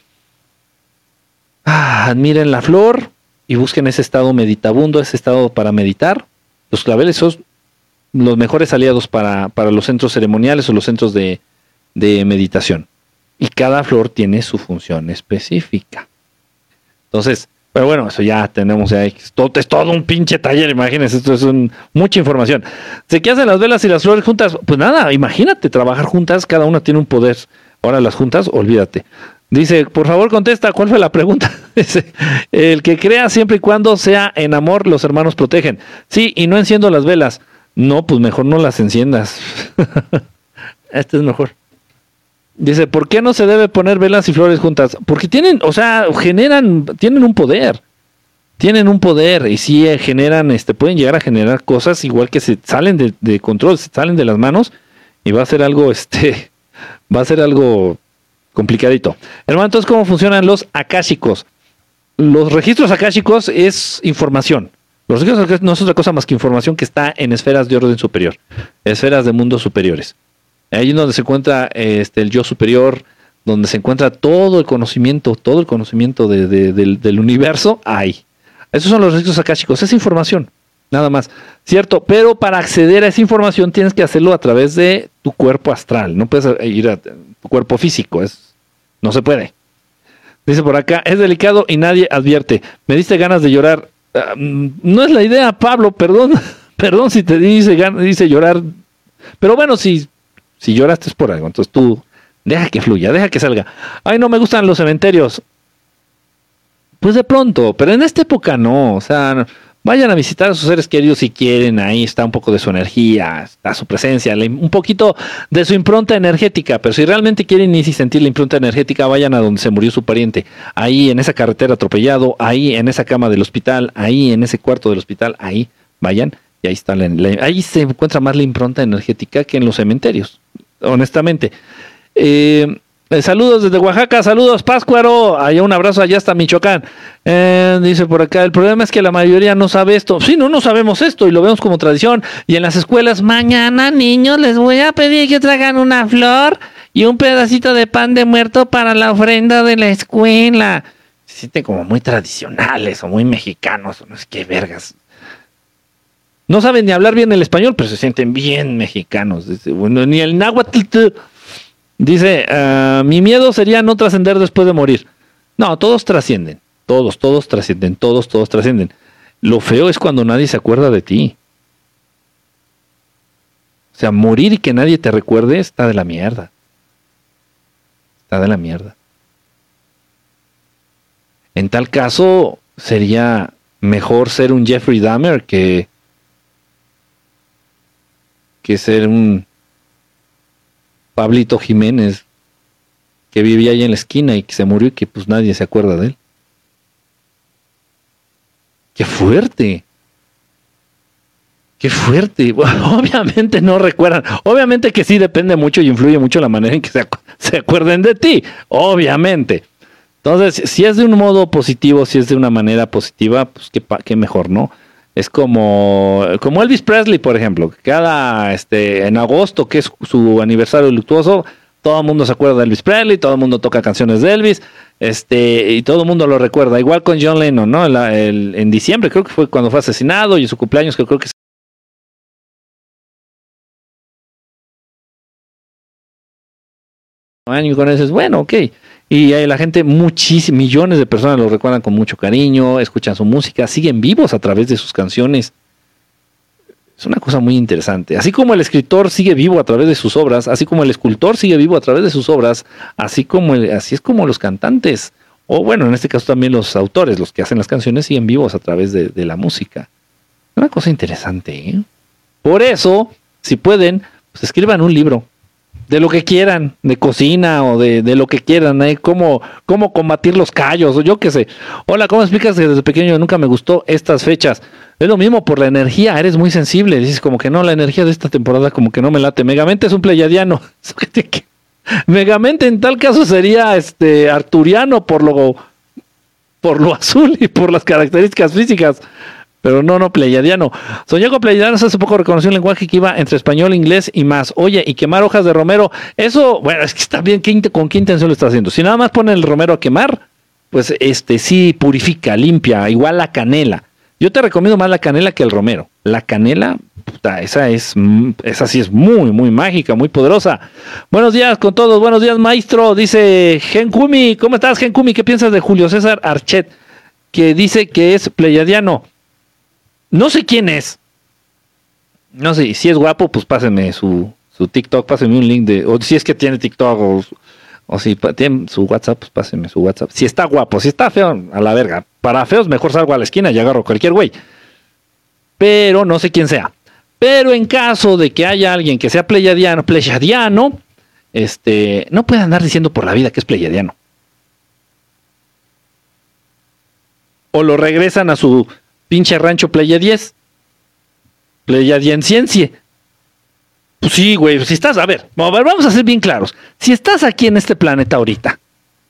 Ah, admiren la flor, y busquen ese estado meditabundo, ese estado para meditar. Los claveles son los mejores aliados para, los centros ceremoniales o los centros de, meditación. Y cada flor tiene su función específica. Entonces, pero bueno, eso ya tenemos, ya, todo, es todo un pinche taller, imagínense, esto es mucha información. ¿Se qué hacen las velas y las flores juntas? Pues nada, imagínate, trabajar juntas, cada una tiene un poder. Ahora las juntas, olvídate. Dice, por favor contesta, ¿cuál fue la pregunta? El que crea siempre y cuando sea en amor, los hermanos protegen. Sí, y no enciendo las velas. No, pues mejor no las enciendas. este es mejor. Dice, ¿por qué no se debe poner velas y flores juntas? Porque tienen, o sea, generan, tienen un poder. Tienen un poder y sí eh, generan, este, pueden llegar a generar cosas igual que se salen de, control, se salen de las manos y va a ser algo, este, va a ser algo complicadito. Hermano, entonces, ¿cómo funcionan los akáshicos? Los registros akáshicos es información. Los registros no es otra cosa más que información que está en esferas de orden superior, esferas de mundos superiores. Ahí es donde se encuentra este, el yo superior, donde se encuentra todo el conocimiento, todo el conocimiento del, universo, ahí. Esos son los registros akáshicos, es información, nada más. ¿Cierto? Pero para acceder a esa información tienes que hacerlo a través de tu cuerpo astral, no puedes ir a tu cuerpo físico, es no se puede. Dice por acá, es delicado y nadie advierte. Me diste ganas de llorar. Ah, mm, no es la idea, Pablo, perdón. Perdón si te dice, dice llorar. Pero bueno, si, si lloraste es por algo. Entonces tú deja que fluya, deja que salga. Ay, no me gustan los cementerios. Pues de pronto, pero en esta época no. O sea, Vayan a visitar a sus seres queridos si quieren, ahí está un poco de su energía, está su presencia, un poquito de su impronta energética, pero si realmente quieren y sentir la impronta energética, vayan a donde se murió su pariente, ahí en esa carretera atropellado, ahí en esa cama del hospital, ahí en ese cuarto del hospital, ahí vayan y ahí está ahí se encuentra más la impronta energética que en los cementerios, honestamente. Eh, saludos desde Oaxaca, saludos Páscuaro, allá un abrazo allá hasta Michoacán. Eh, dice por acá, el problema es que la mayoría no sabe esto. Sí, no, no sabemos esto y lo vemos como tradición. Y en las escuelas, mañana niños les voy a pedir que traigan una flor y un pedacito de pan de muerto para la ofrenda de la escuela. Se sienten como muy tradicionales o muy mexicanos, no qué vergas. No saben ni hablar bien el español, pero se sienten bien mexicanos. Bueno, ni el náhuatl Dice, ah, mi miedo sería no trascender después de morir. No, todos trascienden. Todos, todos trascienden. Todos, todos trascienden. Lo feo es cuando nadie se acuerda de ti. O sea, morir y que nadie te recuerde está de la mierda. Está de la mierda. En tal caso, sería mejor ser un Jeffrey Dahmer que, que ser un Pablito Jiménez que vivía ahí en la esquina y que se murió y que pues nadie se acuerda de él. ¡Qué fuerte! ¡Qué fuerte! obviamente no recuerdan. Obviamente que sí depende mucho y influye mucho la manera en que se, se acuerden de ti. Obviamente. Entonces, si es de un modo positivo, si es de una manera positiva, pues qué, mejor, ¿no? Es como, como Elvis Presley, por ejemplo. Cada, este, en agosto, que es su aniversario luctuoso, todo el mundo se acuerda de Elvis Presley, todo el mundo toca canciones de Elvis, este, y todo el mundo lo recuerda. Igual con John Lennon, ¿no? en diciembre creo que fue cuando fue asesinado y su cumpleaños que creo que año con eso es bueno, ok. Y la gente, muchísimos, millones de personas lo recuerdan con mucho cariño, escuchan su música, siguen vivos a través de sus canciones. Es una cosa muy interesante. Así como el escritor sigue vivo a través de sus obras, así como el escultor sigue vivo a través de sus obras, así como así es como los cantantes, o bueno, en este caso también los autores, los que hacen las canciones, siguen vivos a través de, la música. Una cosa interesante. ¿eh? Por eso, si pueden, pues escriban un libro de lo que quieran, de cocina o de, lo que quieran, ¿eh? cómo, cómo combatir los callos, o yo qué sé. Hola, ¿cómo explicas que desde pequeño nunca me gustó estas fechas? Es lo mismo por la energía, eres muy sensible, dices como que no, la energía de esta temporada como que no me late. Megamente es un pleyadiano. Megamente en tal caso sería este arturiano por lo por lo azul y por las características físicas. Pero no, no, pleyadiano. Soñago Pleyadiano hace poco reconoció un lenguaje que iba entre español, inglés y más. Oye, y quemar hojas de romero, eso, bueno, es que está bien, ¿con qué intención lo está haciendo? Si nada más pone el romero a quemar, pues este sí purifica, limpia, igual la canela. Yo te recomiendo más la canela que el romero. La canela, puta, esa es, esa sí es muy, muy mágica, muy poderosa. Buenos días con todos, buenos días, maestro. Dice Genkumi, ¿cómo estás, Genkumi? ¿Qué piensas de Julio César Archet? Que dice que es pleyadiano. No sé quién es. No sé, si es guapo, pues pásenme su, su TikTok, pásenme un link de, o si es que tiene TikTok, o, o si tiene su WhatsApp, pues pásenme su WhatsApp. Si está guapo, si está feo, a la verga. Para feos, mejor salgo a la esquina y agarro cualquier güey. Pero no sé quién sea. Pero en caso de que haya alguien que sea pleyadiano, pleyadiano, este, no puede andar diciendo por la vida que es pleyadiano. O lo regresan a su pinche rancho Playa 10. Playa Ciencia. Pues sí, güey, si estás, a ver, a ver, vamos a ser bien claros. Si estás aquí en este planeta ahorita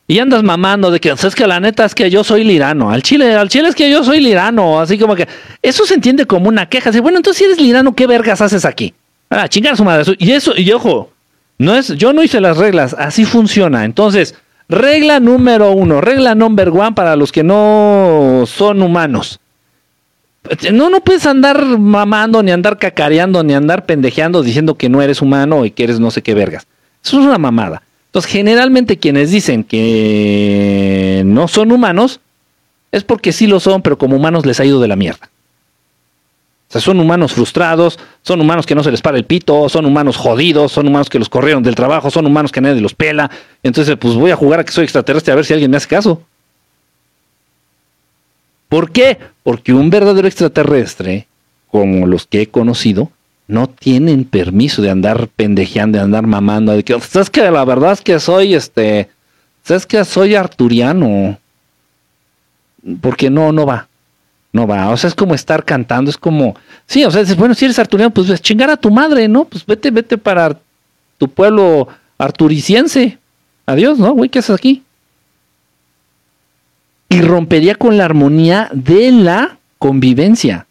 y andas mamando de que, es que la neta es que yo soy lirano, al chile, al chile es que yo soy lirano, así como que eso se entiende como una queja. Así, bueno, entonces si eres lirano, ¿qué vergas haces aquí? Ah, chingar a su madre. Y eso, y ojo, no es, yo no hice las reglas, así funciona. Entonces, regla número uno, regla number one para los que no son humanos. No, no puedes andar mamando, ni andar cacareando, ni andar pendejeando diciendo que no eres humano y que eres no sé qué vergas. Eso es una mamada. Entonces, generalmente quienes dicen que no son humanos es porque sí lo son, pero como humanos les ha ido de la mierda. O sea, son humanos frustrados, son humanos que no se les para el pito, son humanos jodidos, son humanos que los corrieron del trabajo, son humanos que nadie los pela. Entonces, pues voy a jugar a que soy extraterrestre a ver si alguien me hace caso. ¿Por qué? Porque un verdadero extraterrestre, como los que he conocido, no tienen permiso de andar pendejeando, de andar mamando, de que, ¿sabes que La verdad es que soy, este, ¿sabes que soy arturiano? Porque no, no va, no va. O sea, es como estar cantando, es como, sí, o sea, bueno, si eres arturiano, pues, pues chingar a tu madre, ¿no? Pues vete, vete para tu pueblo arturiciense. Adiós, ¿no? Güey, ¿qué haces aquí? Y rompería con la armonía de la convivencia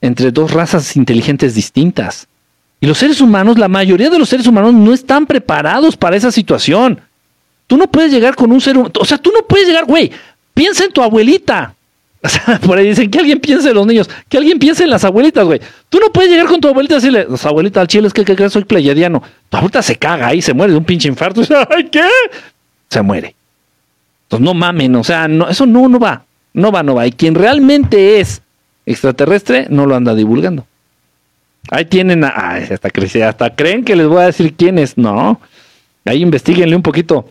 entre dos razas inteligentes distintas. Y los seres humanos, la mayoría de los seres humanos no están preparados para esa situación. Tú no puedes llegar con un ser humano, o sea, tú no puedes llegar, güey, piensa en tu abuelita. O sea, por ahí dicen que alguien piense en los niños, que alguien piense en las abuelitas, güey. Tú no puedes llegar con tu abuelita y decirle, abuelita al chile es que, que, soy pleyadiano. Tu abuelita se caga ahí, se muere de un pinche infarto. ¿qué? Se muere. Entonces no mamen, o sea, no, eso no, no va, no va, no va. Y quien realmente es extraterrestre no lo anda divulgando. Ahí tienen, a, hasta, hasta creen que les voy a decir quién es. No, ahí investiguenle un poquito.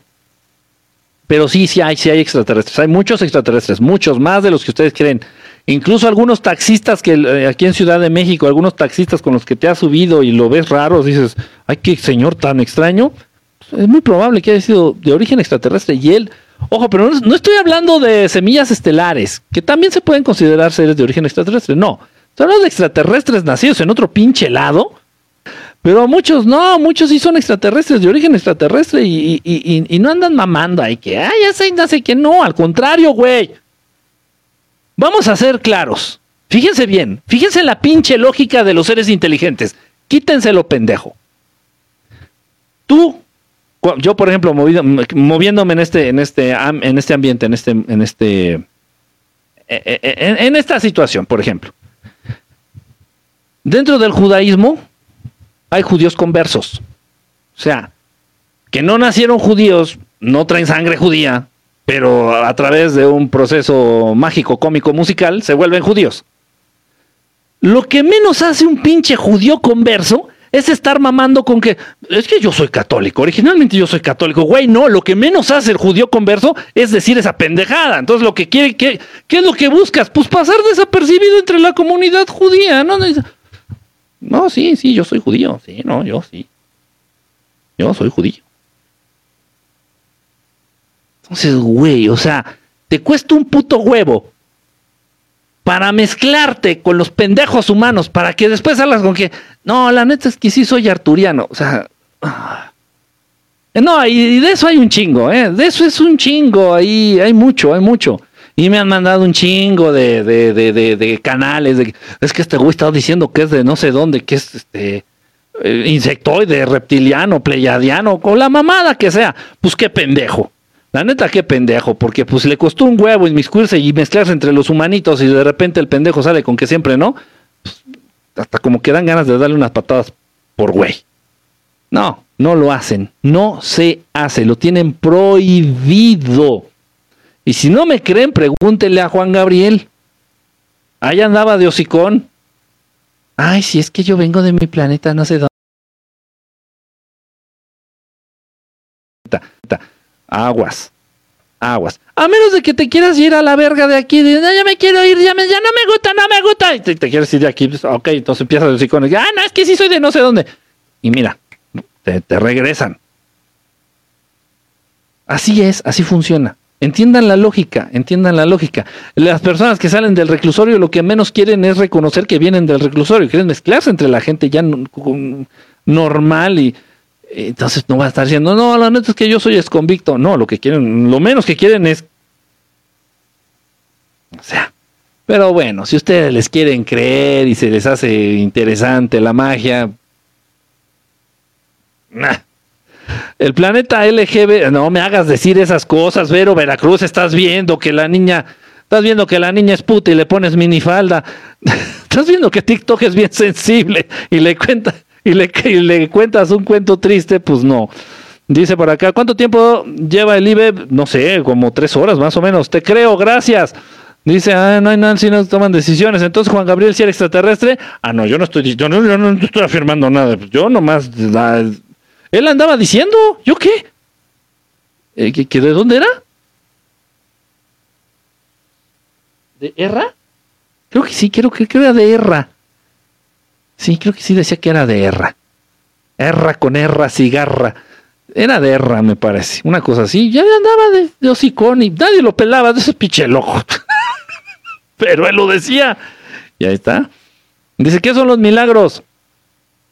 Pero sí, sí hay, sí hay extraterrestres. Hay muchos extraterrestres, muchos más de los que ustedes creen. Incluso algunos taxistas que eh, aquí en Ciudad de México, algunos taxistas con los que te has subido y lo ves raro, dices, ay, qué señor tan extraño. Es muy probable que haya sido de origen extraterrestre. Y él, ojo, pero no, estoy hablando de semillas estelares, que también se pueden considerar seres de origen extraterrestre. No, estoy hablando de extraterrestres nacidos en otro pinche lado pero muchos no, muchos sí son extraterrestres, de origen extraterrestre y, no andan mamando ahí que, ay, ya sé, no sé que no, al contrario, güey. Vamos a ser claros. Fíjense bien, fíjense la pinche lógica de los seres inteligentes. Quítenselo, pendejo. Tú, yo por ejemplo, moviéndome en este, en este, en este ambiente, en este, en este, e, e, e, en esta situación, por ejemplo. Dentro del judaísmo, hay judíos conversos. O sea, que no nacieron judíos, no traen sangre judía, pero a través de un proceso mágico, cómico, musical, se vuelven judíos. Lo que menos hace un pinche judío converso es estar mamando con que es que yo soy católico, originalmente yo soy católico, güey, no, lo que menos hace el judío converso es decir esa pendejada. Entonces lo que quiere, ¿qué, qué es lo que buscas? Pues pasar desapercibido entre la comunidad judía, ¿no? No, sí, sí, yo soy judío. Sí, no, yo sí. Yo soy judío. Entonces, güey, o sea, te cuesta un puto huevo para mezclarte con los pendejos humanos, para que después hablas con que, no, la neta es que sí soy arturiano. O sea, ah. no, y de eso hay un chingo, ¿eh? De eso es un chingo, ahí hay mucho, hay mucho. Y me han mandado un chingo de, de, de, de, canales. es que este güey estaba diciendo que es de no sé dónde, que es este eh, insectoide, reptiliano, pleiadiano, con la mamada que sea. Pues qué pendejo. La neta, qué pendejo, porque pues le costó un huevo inmiscuirse y mezclarse entre los humanitos y de repente el pendejo sale con que siempre no. Pues, hasta como que dan ganas de darle unas patadas por güey. No, no lo hacen. No se hace. Lo tienen prohibido. Y si no me creen, pregúntenle a Juan Gabriel. Ahí andaba de hocicón. Ay, si es que yo vengo de mi planeta, no sé dónde. Aguas, aguas. A menos de que te quieras ir a la verga de aquí, de, ya me quiero ir, ya, me, ya no me gusta, no me gusta. Y te, quieres ir de aquí, pues, ok, entonces empiezas de hocicón. ah, no, es que sí soy de no sé dónde. Y mira, te regresan. Así es, así funciona. Entiendan la lógica, entiendan la lógica. Las personas que salen del reclusorio lo que menos quieren es reconocer que vienen del reclusorio, quieren mezclarse entre la gente ya normal y entonces no va a estar diciendo, no, la neta es que yo soy exconvicto. No, lo que quieren, lo menos que quieren es... O sea, pero bueno, si ustedes les quieren creer y se les hace interesante la magia... El planeta LGB, no me hagas decir esas cosas, Vero Veracruz, estás viendo que la niña, estás viendo que la niña es puta y le pones minifalda. estás viendo que TikTok es bien sensible y le cuenta y le, le cuentas un cuento triste, pues no. Dice por acá, ¿cuánto tiempo lleva el IBE? No sé, como tres horas más o menos. Te creo, gracias. Dice, ah, no hay nada si no toman decisiones. Entonces, Juan Gabriel, si era extraterrestre. Ah, no, yo no estoy, yo no, yo no estoy afirmando nada. Yo nomás él andaba diciendo, ¿yo qué? Eh, ¿que, de dónde era? ¿De Erra? Creo que sí, creo que, era de Erra. Sí, creo que sí decía que era de Erra. Erra con Erra, cigarra. Era de Erra, me parece. Una cosa así. Ya andaba de, de hocicón y nadie lo pelaba de ese pinche loco. Pero él lo decía. Y ahí está. Dice, ¿qué son los milagros?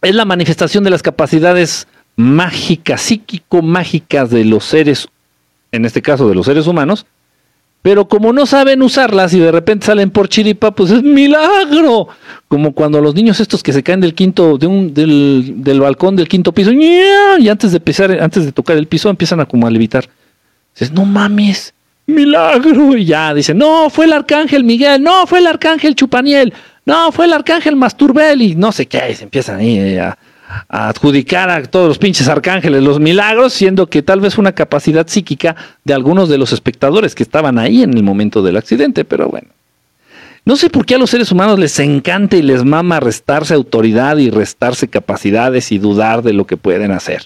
Es la manifestación de las capacidades mágicas, psíquico-mágicas de los seres, en este caso de los seres humanos, pero como no saben usarlas y de repente salen por chiripa, pues es milagro. Como cuando los niños estos que se caen del quinto, de un, del, del balcón del quinto piso, y antes de pisar, antes de tocar el piso, empiezan a como a levitar. Dices, no mames, milagro. Y ya dicen, no, fue el arcángel Miguel, no, fue el arcángel Chupaniel, no, fue el arcángel Masturbel, y no sé qué, y se empiezan ahí a a adjudicar a todos los pinches arcángeles los milagros, siendo que tal vez una capacidad psíquica de algunos de los espectadores que estaban ahí en el momento del accidente, pero bueno. No sé por qué a los seres humanos les encanta y les mama restarse autoridad y restarse capacidades y dudar de lo que pueden hacer.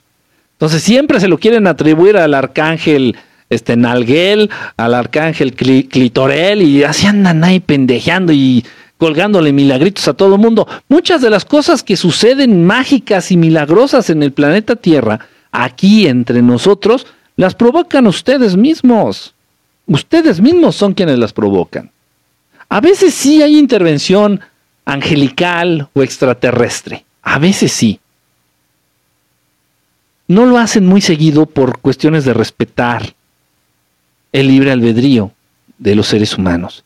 Entonces siempre se lo quieren atribuir al arcángel este Nalguel, al arcángel Clitorel y así andan ahí pendejeando y colgándole milagritos a todo mundo. Muchas de las cosas que suceden mágicas y milagrosas en el planeta Tierra, aquí entre nosotros, las provocan ustedes mismos. Ustedes mismos son quienes las provocan. A veces sí hay intervención angelical o extraterrestre. A veces sí. No lo hacen muy seguido por cuestiones de respetar el libre albedrío de los seres humanos.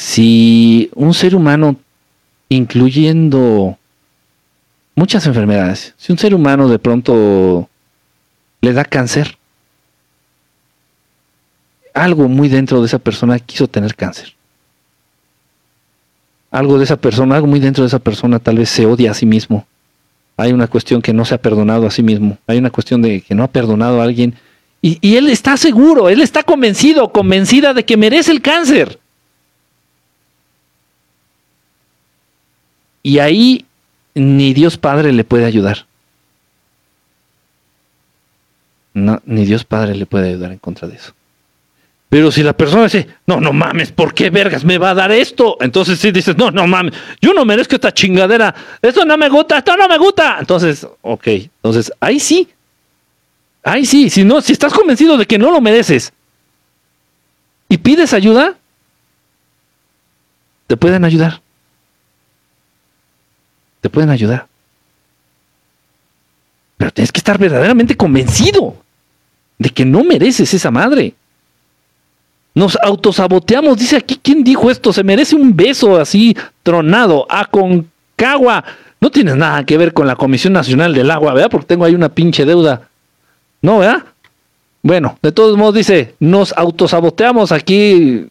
Si un ser humano, incluyendo muchas enfermedades, si un ser humano de pronto le da cáncer, algo muy dentro de esa persona quiso tener cáncer. Algo de esa persona, algo muy dentro de esa persona tal vez se odia a sí mismo. Hay una cuestión que no se ha perdonado a sí mismo. Hay una cuestión de que no ha perdonado a alguien. Y, y él está seguro, él está convencido, convencida de que merece el cáncer. Y ahí ni Dios Padre le puede ayudar. No, ni Dios Padre le puede ayudar en contra de eso. Pero si la persona dice, no, no mames, ¿por qué vergas me va a dar esto? Entonces sí dices, no, no mames, yo no merezco esta chingadera, esto no me gusta, esto no me gusta. Entonces, ok, entonces ahí sí, ahí sí, si no, si estás convencido de que no lo mereces y pides ayuda, te pueden ayudar. Te pueden ayudar. Pero tienes que estar verdaderamente convencido de que no mereces esa madre. Nos autosaboteamos, dice aquí, ¿quién dijo esto? Se merece un beso así tronado, a Concagua. No tienes nada que ver con la Comisión Nacional del Agua, ¿verdad? Porque tengo ahí una pinche deuda. No, ¿verdad? Bueno, de todos modos dice, nos autosaboteamos aquí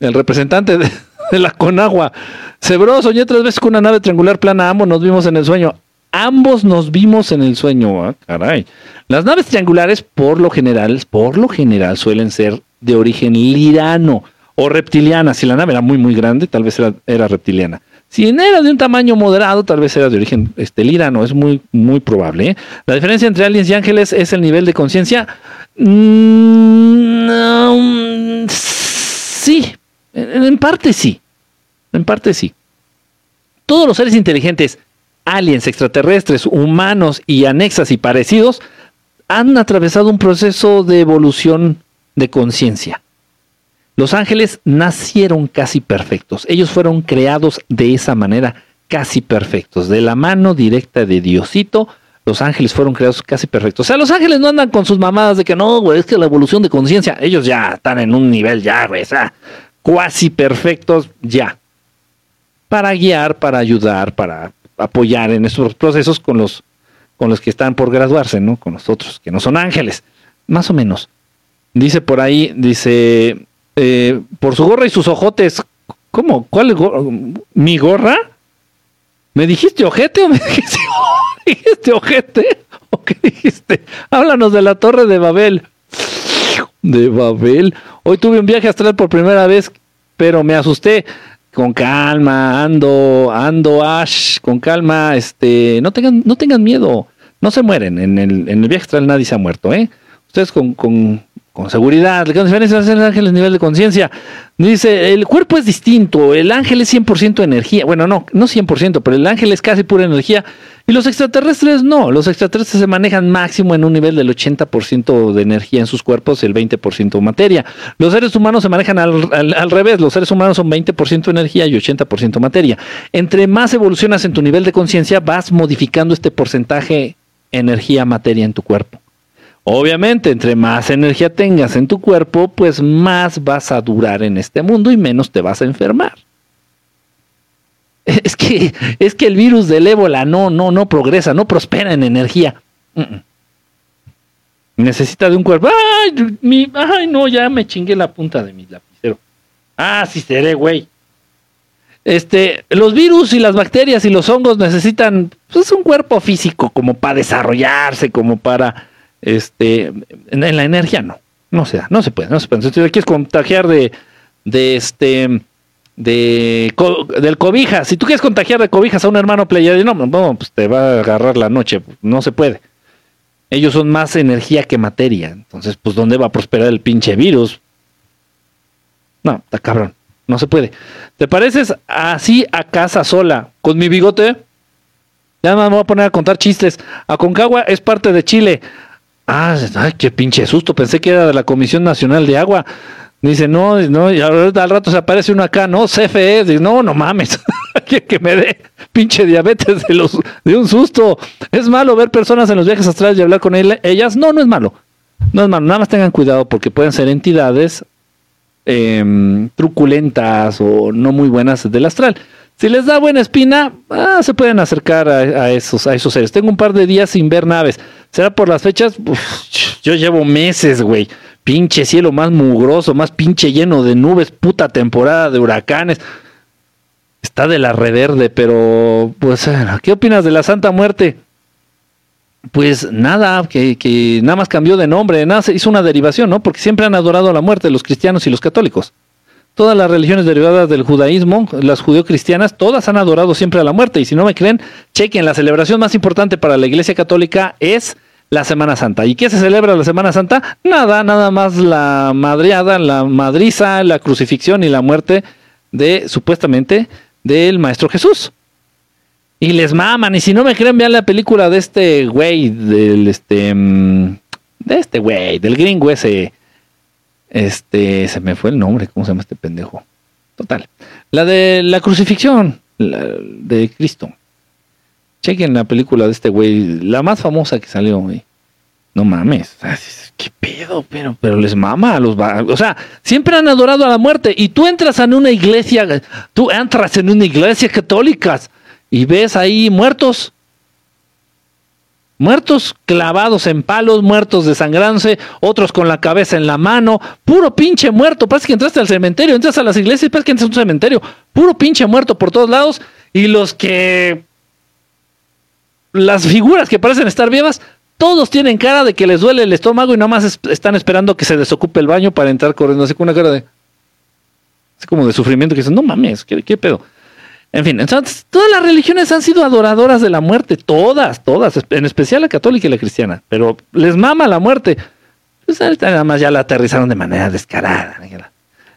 el representante de, la Conagua. Cebró, soñé tres veces con una nave triangular plana, ambos nos vimos en el sueño. Ambos nos vimos en el sueño, ah, caray. Las naves triangulares, por lo general, por lo general, suelen ser de origen lirano o reptiliana. Si la nave era muy, muy grande, tal vez era, reptiliana. Si era de un tamaño moderado, tal vez era de origen este, lirano. Es muy, muy probable. ¿eh? La diferencia entre aliens y ángeles es el nivel de conciencia. Mm, sí, en parte sí. En parte sí. Todos los seres inteligentes, aliens, extraterrestres, humanos y anexas y parecidos, han atravesado un proceso de evolución de conciencia. Los ángeles nacieron casi perfectos. Ellos fueron creados de esa manera, casi perfectos. De la mano directa de Diosito, los ángeles fueron creados casi perfectos. O sea, los ángeles no andan con sus mamadas de que no, güey, es que la evolución de conciencia, ellos ya están en un nivel ya, güey, o sea, cuasi perfectos ya. Para guiar, para ayudar, para apoyar en estos procesos con los, con los que están por graduarse, ¿no? Con los otros, que no son ángeles. Más o menos. Dice por ahí, dice, eh, por su gorra y sus ojotes. ¿Cómo? ¿Cuál gorra? ¿Mi gorra? ¿Me dijiste ojete o me dijiste, dijiste ojete? ¿O qué dijiste? Háblanos de la torre de Babel. De Babel. Hoy tuve un viaje astral por primera vez, pero me asusté. Con calma, ando, ando, Ash, con calma, este, no tengan, no tengan miedo, no se mueren, en el, en el viaje nadie se ha muerto, ¿eh? Ustedes con, con seguridad. ¿Qué diferencia hace el ángel el nivel de conciencia? Dice, el cuerpo es distinto, el ángel es 100% energía. Bueno, no, no 100%, pero el ángel es casi pura energía. Y los extraterrestres no, los extraterrestres se manejan máximo en un nivel del 80% de energía en sus cuerpos y el 20% materia. Los seres humanos se manejan al, al revés, los seres humanos son 20% energía y 80% materia. Entre más evolucionas en tu nivel de conciencia, vas modificando este porcentaje energía-materia en tu cuerpo. Obviamente, entre más energía tengas en tu cuerpo, pues más vas a durar en este mundo y menos te vas a enfermar. Es que, es que el virus del ébola no, no, no progresa, no prospera en energía. Necesita de un cuerpo. Ay, mi, ay, no, ya me chingué la punta de mi lapicero. Ah, sí seré, güey. Este, los virus y las bacterias y los hongos necesitan pues, un cuerpo físico como para desarrollarse, como para este, en, la energía no, no se da, no se puede, no se puede. Si te quieres contagiar de, de este, de del cobija. Si tú quieres contagiar de cobijas a un hermano player, no, no, pues te va a agarrar la noche. No se puede. Ellos son más energía que materia. Entonces, pues, ¿dónde va a prosperar el pinche virus? No, está cabrón. No se puede. ¿Te pareces así a casa sola con mi bigote? Ya me voy a poner a contar chistes. Aconcagua es parte de Chile. Ah, qué pinche susto. Pensé que era de la Comisión Nacional de Agua. Dice, no, no, y al rato se aparece uno acá, no, CFE, dice, no, no mames, que, que me dé pinche diabetes de, los, de un susto. ¿Es malo ver personas en los viajes astrales y hablar con ellas? No, no es malo. No es malo, nada más tengan cuidado porque pueden ser entidades em, truculentas o no muy buenas del astral. Si les da buena espina, ah, se pueden acercar a, esos, a esos seres. Tengo un par de días sin ver naves. ¿Será por las fechas? yo llevo meses, güey pinche cielo más mugroso, más pinche lleno de nubes, puta temporada de huracanes. Está de la reverde, pero pues, ¿qué opinas de la Santa Muerte? Pues nada, que, nada más cambió de nombre, nada, hizo una derivación, ¿no? Porque siempre han adorado a la muerte los cristianos y los católicos. Todas las religiones derivadas del judaísmo, las judeocristianas, todas han adorado siempre a la muerte. Y si no me creen, chequen, la celebración más importante para la Iglesia Católica es la Semana Santa. ¿Y qué se celebra la Semana Santa? Nada, nada más la madriada, la madriza, la crucifixión y la muerte de, supuestamente, del Maestro Jesús. Y les maman, y si no me creen, vean la película de este güey, del este, mm, de este güey, del gringo ese, este, se me fue el nombre, ¿cómo se llama este pendejo? Total. La de la crucifixión de Cristo. Chequen la película de este güey, la más famosa que salió, güey. No mames, qué pedo, pero, pero les mama a los... O sea, siempre han adorado a la muerte y tú entras en una iglesia, tú entras en una iglesia católica y ves ahí muertos. Muertos clavados en palos, muertos desangrándose, otros con la cabeza en la mano, puro pinche muerto. Parece que entraste al cementerio, entras a las iglesias parece que entras a un cementerio, puro pinche muerto por todos lados. Y los que las figuras que parecen estar vivas, todos tienen cara de que les duele el estómago y nada más están esperando que se desocupe el baño para entrar corriendo, así con una cara de... Así como de sufrimiento que dicen, no mames, ¿qué, pedo? En fin, entonces, todas las religiones han sido adoradoras de la muerte, todas, todas, en especial la católica y la cristiana, pero les mama la muerte. Pues nada más ya la aterrizaron de manera descarada.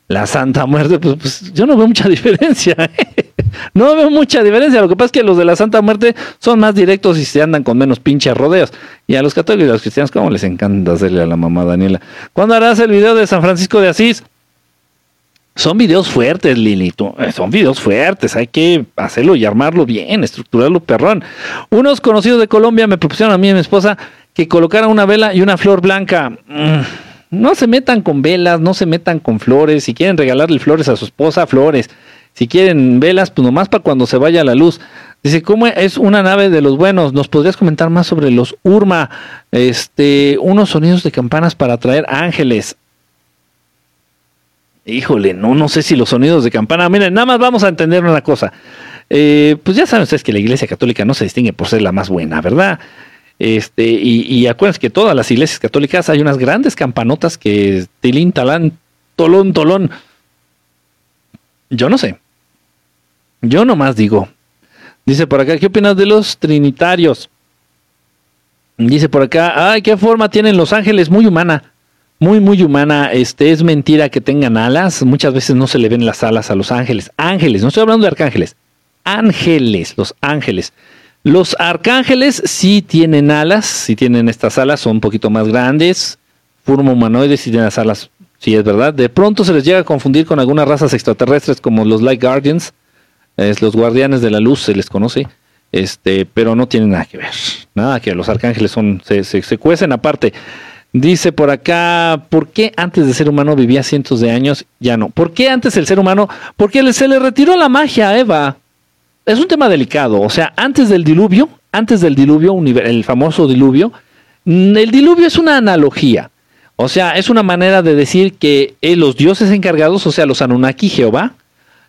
La Santa Muerte, pues, pues yo no veo mucha diferencia. ¿eh? No veo mucha diferencia. Lo que pasa es que los de la Santa Muerte son más directos y se andan con menos pinches rodeos. Y a los católicos y a los cristianos, ¿cómo les encanta hacerle a la mamá Daniela? ¿Cuándo harás el video de San Francisco de Asís? Son videos fuertes, Lilito. Eh, son videos fuertes. Hay que hacerlo y armarlo bien, estructurarlo perrón. Unos conocidos de Colombia me propusieron a mí y a mi esposa que colocara una vela y una flor blanca. Mm no se metan con velas, no se metan con flores. Si quieren regalarle flores a su esposa, flores. Si quieren velas, pues nomás para cuando se vaya la luz. Dice, ¿cómo es una nave de los buenos? ¿Nos podrías comentar más sobre los Urma? Este, unos sonidos de campanas para atraer ángeles. Híjole, no, no sé si los sonidos de campana. Miren, nada más vamos a entender una cosa. Eh, pues ya saben ustedes que la Iglesia Católica no se distingue por ser la más buena, ¿verdad? Este, y, y acuérdense que todas las iglesias católicas hay unas grandes campanotas que tilín, talán, tolón, tolón. Yo no sé. Yo nomás digo. Dice por acá, ¿qué opinas de los trinitarios? Dice por acá, ay, qué forma tienen los ángeles, muy humana. Muy, muy humana. Este es mentira que tengan alas. Muchas veces no se le ven las alas a los ángeles. Ángeles, no estoy hablando de arcángeles. Ángeles, los ángeles. Los arcángeles sí tienen alas, sí tienen estas alas, son un poquito más grandes, forma humanoides y tienen las alas, sí es verdad. De pronto se les llega a confundir con algunas razas extraterrestres como los Light Guardians, es los guardianes de la luz se les conoce, este, pero no tienen nada que ver, nada que los arcángeles son, se, se, se cuecen aparte. Dice por acá, ¿por qué antes de ser humano vivía cientos de años? Ya no. ¿Por qué antes el ser humano? Porque se le retiró la magia a Eva es un tema delicado. O sea, antes del diluvio, antes del diluvio, el famoso diluvio, mm, el diluvio es una analogía. O sea, es una manera de decir que eh, los dioses encargados, o sea, los Anunnaki, Jehová,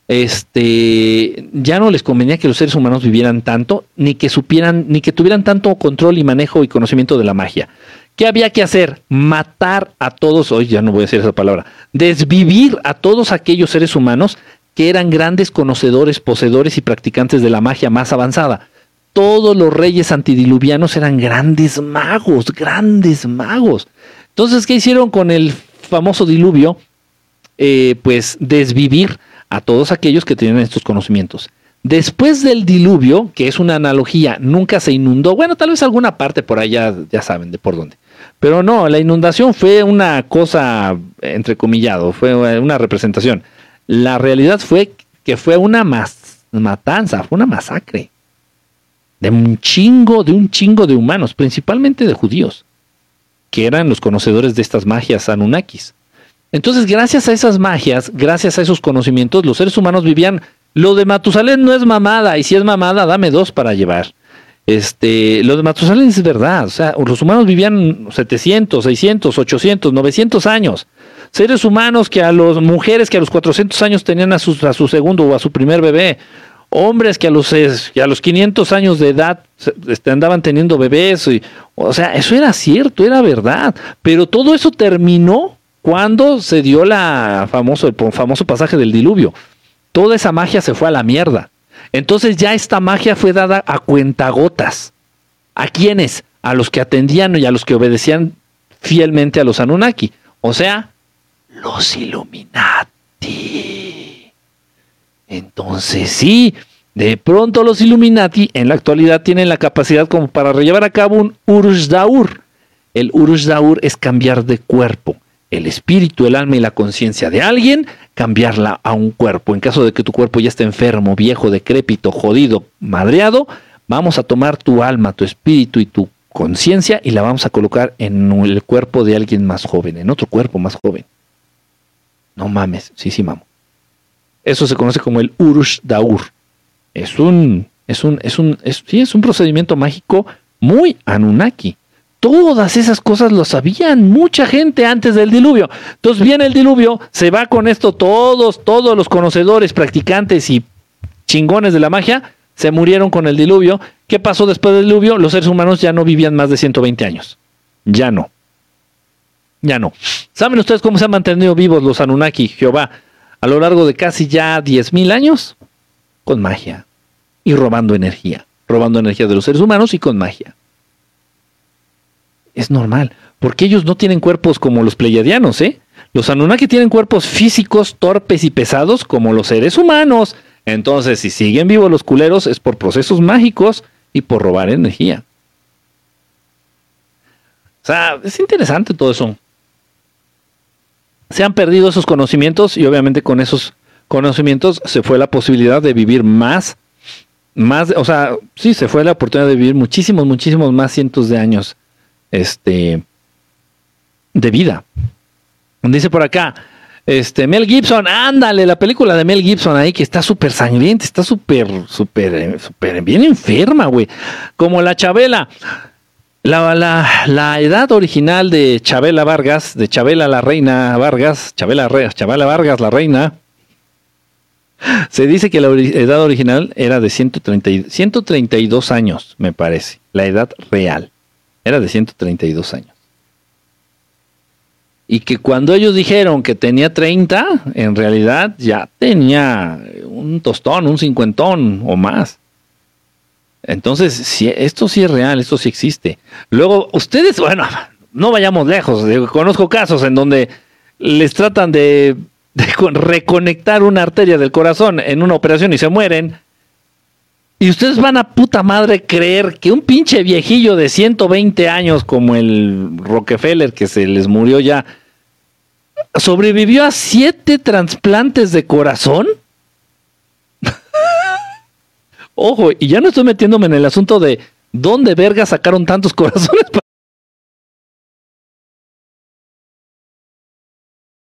este, ya no les convenía que los seres humanos vivieran tanto, ni que supieran, ni que tuvieran tanto control y manejo y conocimiento de la magia. ¿Qué había que hacer? Matar a todos, hoy ya no voy a decir esa palabra, desvivir a todos aquellos seres humanos que eran grandes conocedores, poseedores y practicantes de la magia más avanzada. Todos los reyes antidiluvianos eran grandes magos, grandes magos. Entonces, ¿qué hicieron con el famoso diluvio? Eh, pues desvivir a todos aquellos que tenían estos conocimientos. Después del diluvio, que es una analogía, nunca se inundó. Bueno, tal vez alguna parte por allá, ya saben de por dónde. Pero no, la inundación fue una cosa, entrecomillado, fue una representación. La realidad fue que fue una matanza, fue una masacre. De un chingo, de un chingo de humanos, principalmente de judíos, que eran los conocedores de estas magias anunnakis. Entonces, gracias a esas magias, gracias a esos conocimientos, los seres humanos vivían. Lo de Matusalén no es mamada, y si es mamada, dame dos para llevar. Este, lo de Matusalén es verdad, o sea, los humanos vivían 700, 600, 800, 900 años. Seres humanos que a las mujeres que a los 400 años tenían a su, a su segundo o a su primer bebé, hombres que a los, a los 500 años de edad este, andaban teniendo bebés, y, o sea, eso era cierto, era verdad, pero todo eso terminó cuando se dio la famoso, el famoso pasaje del diluvio. Toda esa magia se fue a la mierda. Entonces ya esta magia fue dada a cuentagotas. ¿A quiénes? A los que atendían y a los que obedecían fielmente a los Anunnaki. O sea, los Illuminati. Entonces sí, de pronto los Illuminati en la actualidad tienen la capacidad como para llevar a cabo un Urush Daur. El Urush Daur es cambiar de cuerpo el espíritu, el alma y la conciencia de alguien, cambiarla a un cuerpo. En caso de que tu cuerpo ya esté enfermo, viejo, decrépito, jodido, madreado, vamos a tomar tu alma, tu espíritu y tu conciencia y la vamos a colocar en el cuerpo de alguien más joven, en otro cuerpo más joven. No mames, sí, sí, mamo. Eso se conoce como el Urush Daur. Es un, es un, es un, sí, es un procedimiento mágico muy Anunnaki. Todas esas cosas lo sabían mucha gente antes del diluvio. Entonces viene el diluvio, se va con esto todos, todos los conocedores, practicantes y chingones de la magia, se murieron con el diluvio. ¿Qué pasó después del diluvio? Los seres humanos ya no vivían más de 120 años. Ya no. Ya no. ¿Saben ustedes cómo se han mantenido vivos los Anunnaki, Jehová, a lo largo de casi ya 10.000 años? Con magia y robando energía. Robando energía de los seres humanos y con magia es normal, porque ellos no tienen cuerpos como los pleiadianos, ¿eh? Los Anunnaki tienen cuerpos físicos torpes y pesados como los seres humanos. Entonces, si siguen vivos los culeros es por procesos mágicos y por robar energía. O sea, es interesante todo eso. Se han perdido esos conocimientos y obviamente con esos conocimientos se fue la posibilidad de vivir más, más, o sea, sí, se fue la oportunidad de vivir muchísimos, muchísimos más cientos de años este, de vida. Dice por acá, este, Mel Gibson, ándale, la película de Mel Gibson ahí que está súper sangrienta, está súper, súper, súper bien enferma, güey. Como la Chabela. La, la, la, edad original de Chabela Vargas, de Chabela la reina Vargas, Chabela, Chabela Vargas la reina, se dice que la edad original era de 130, 132 años, me parece, la edad real. Era de 132 años. Y que cuando ellos dijeron que tenía 30, en realidad ya tenía un tostón, un cincuentón o más. Entonces, si, esto sí es real, esto sí existe. Luego, ustedes, bueno, no vayamos lejos. Conozco casos en donde les tratan de reconectar una arteria del corazón en una operación y se mueren y ustedes van a puta madre creer que un pinche viejillo de 120 años como el Rockefeller que se les murió ya, sobrevivió a siete trasplantes de corazón. Ojo, y ya no estoy metiéndome en el asunto de dónde verga sacaron tantos corazones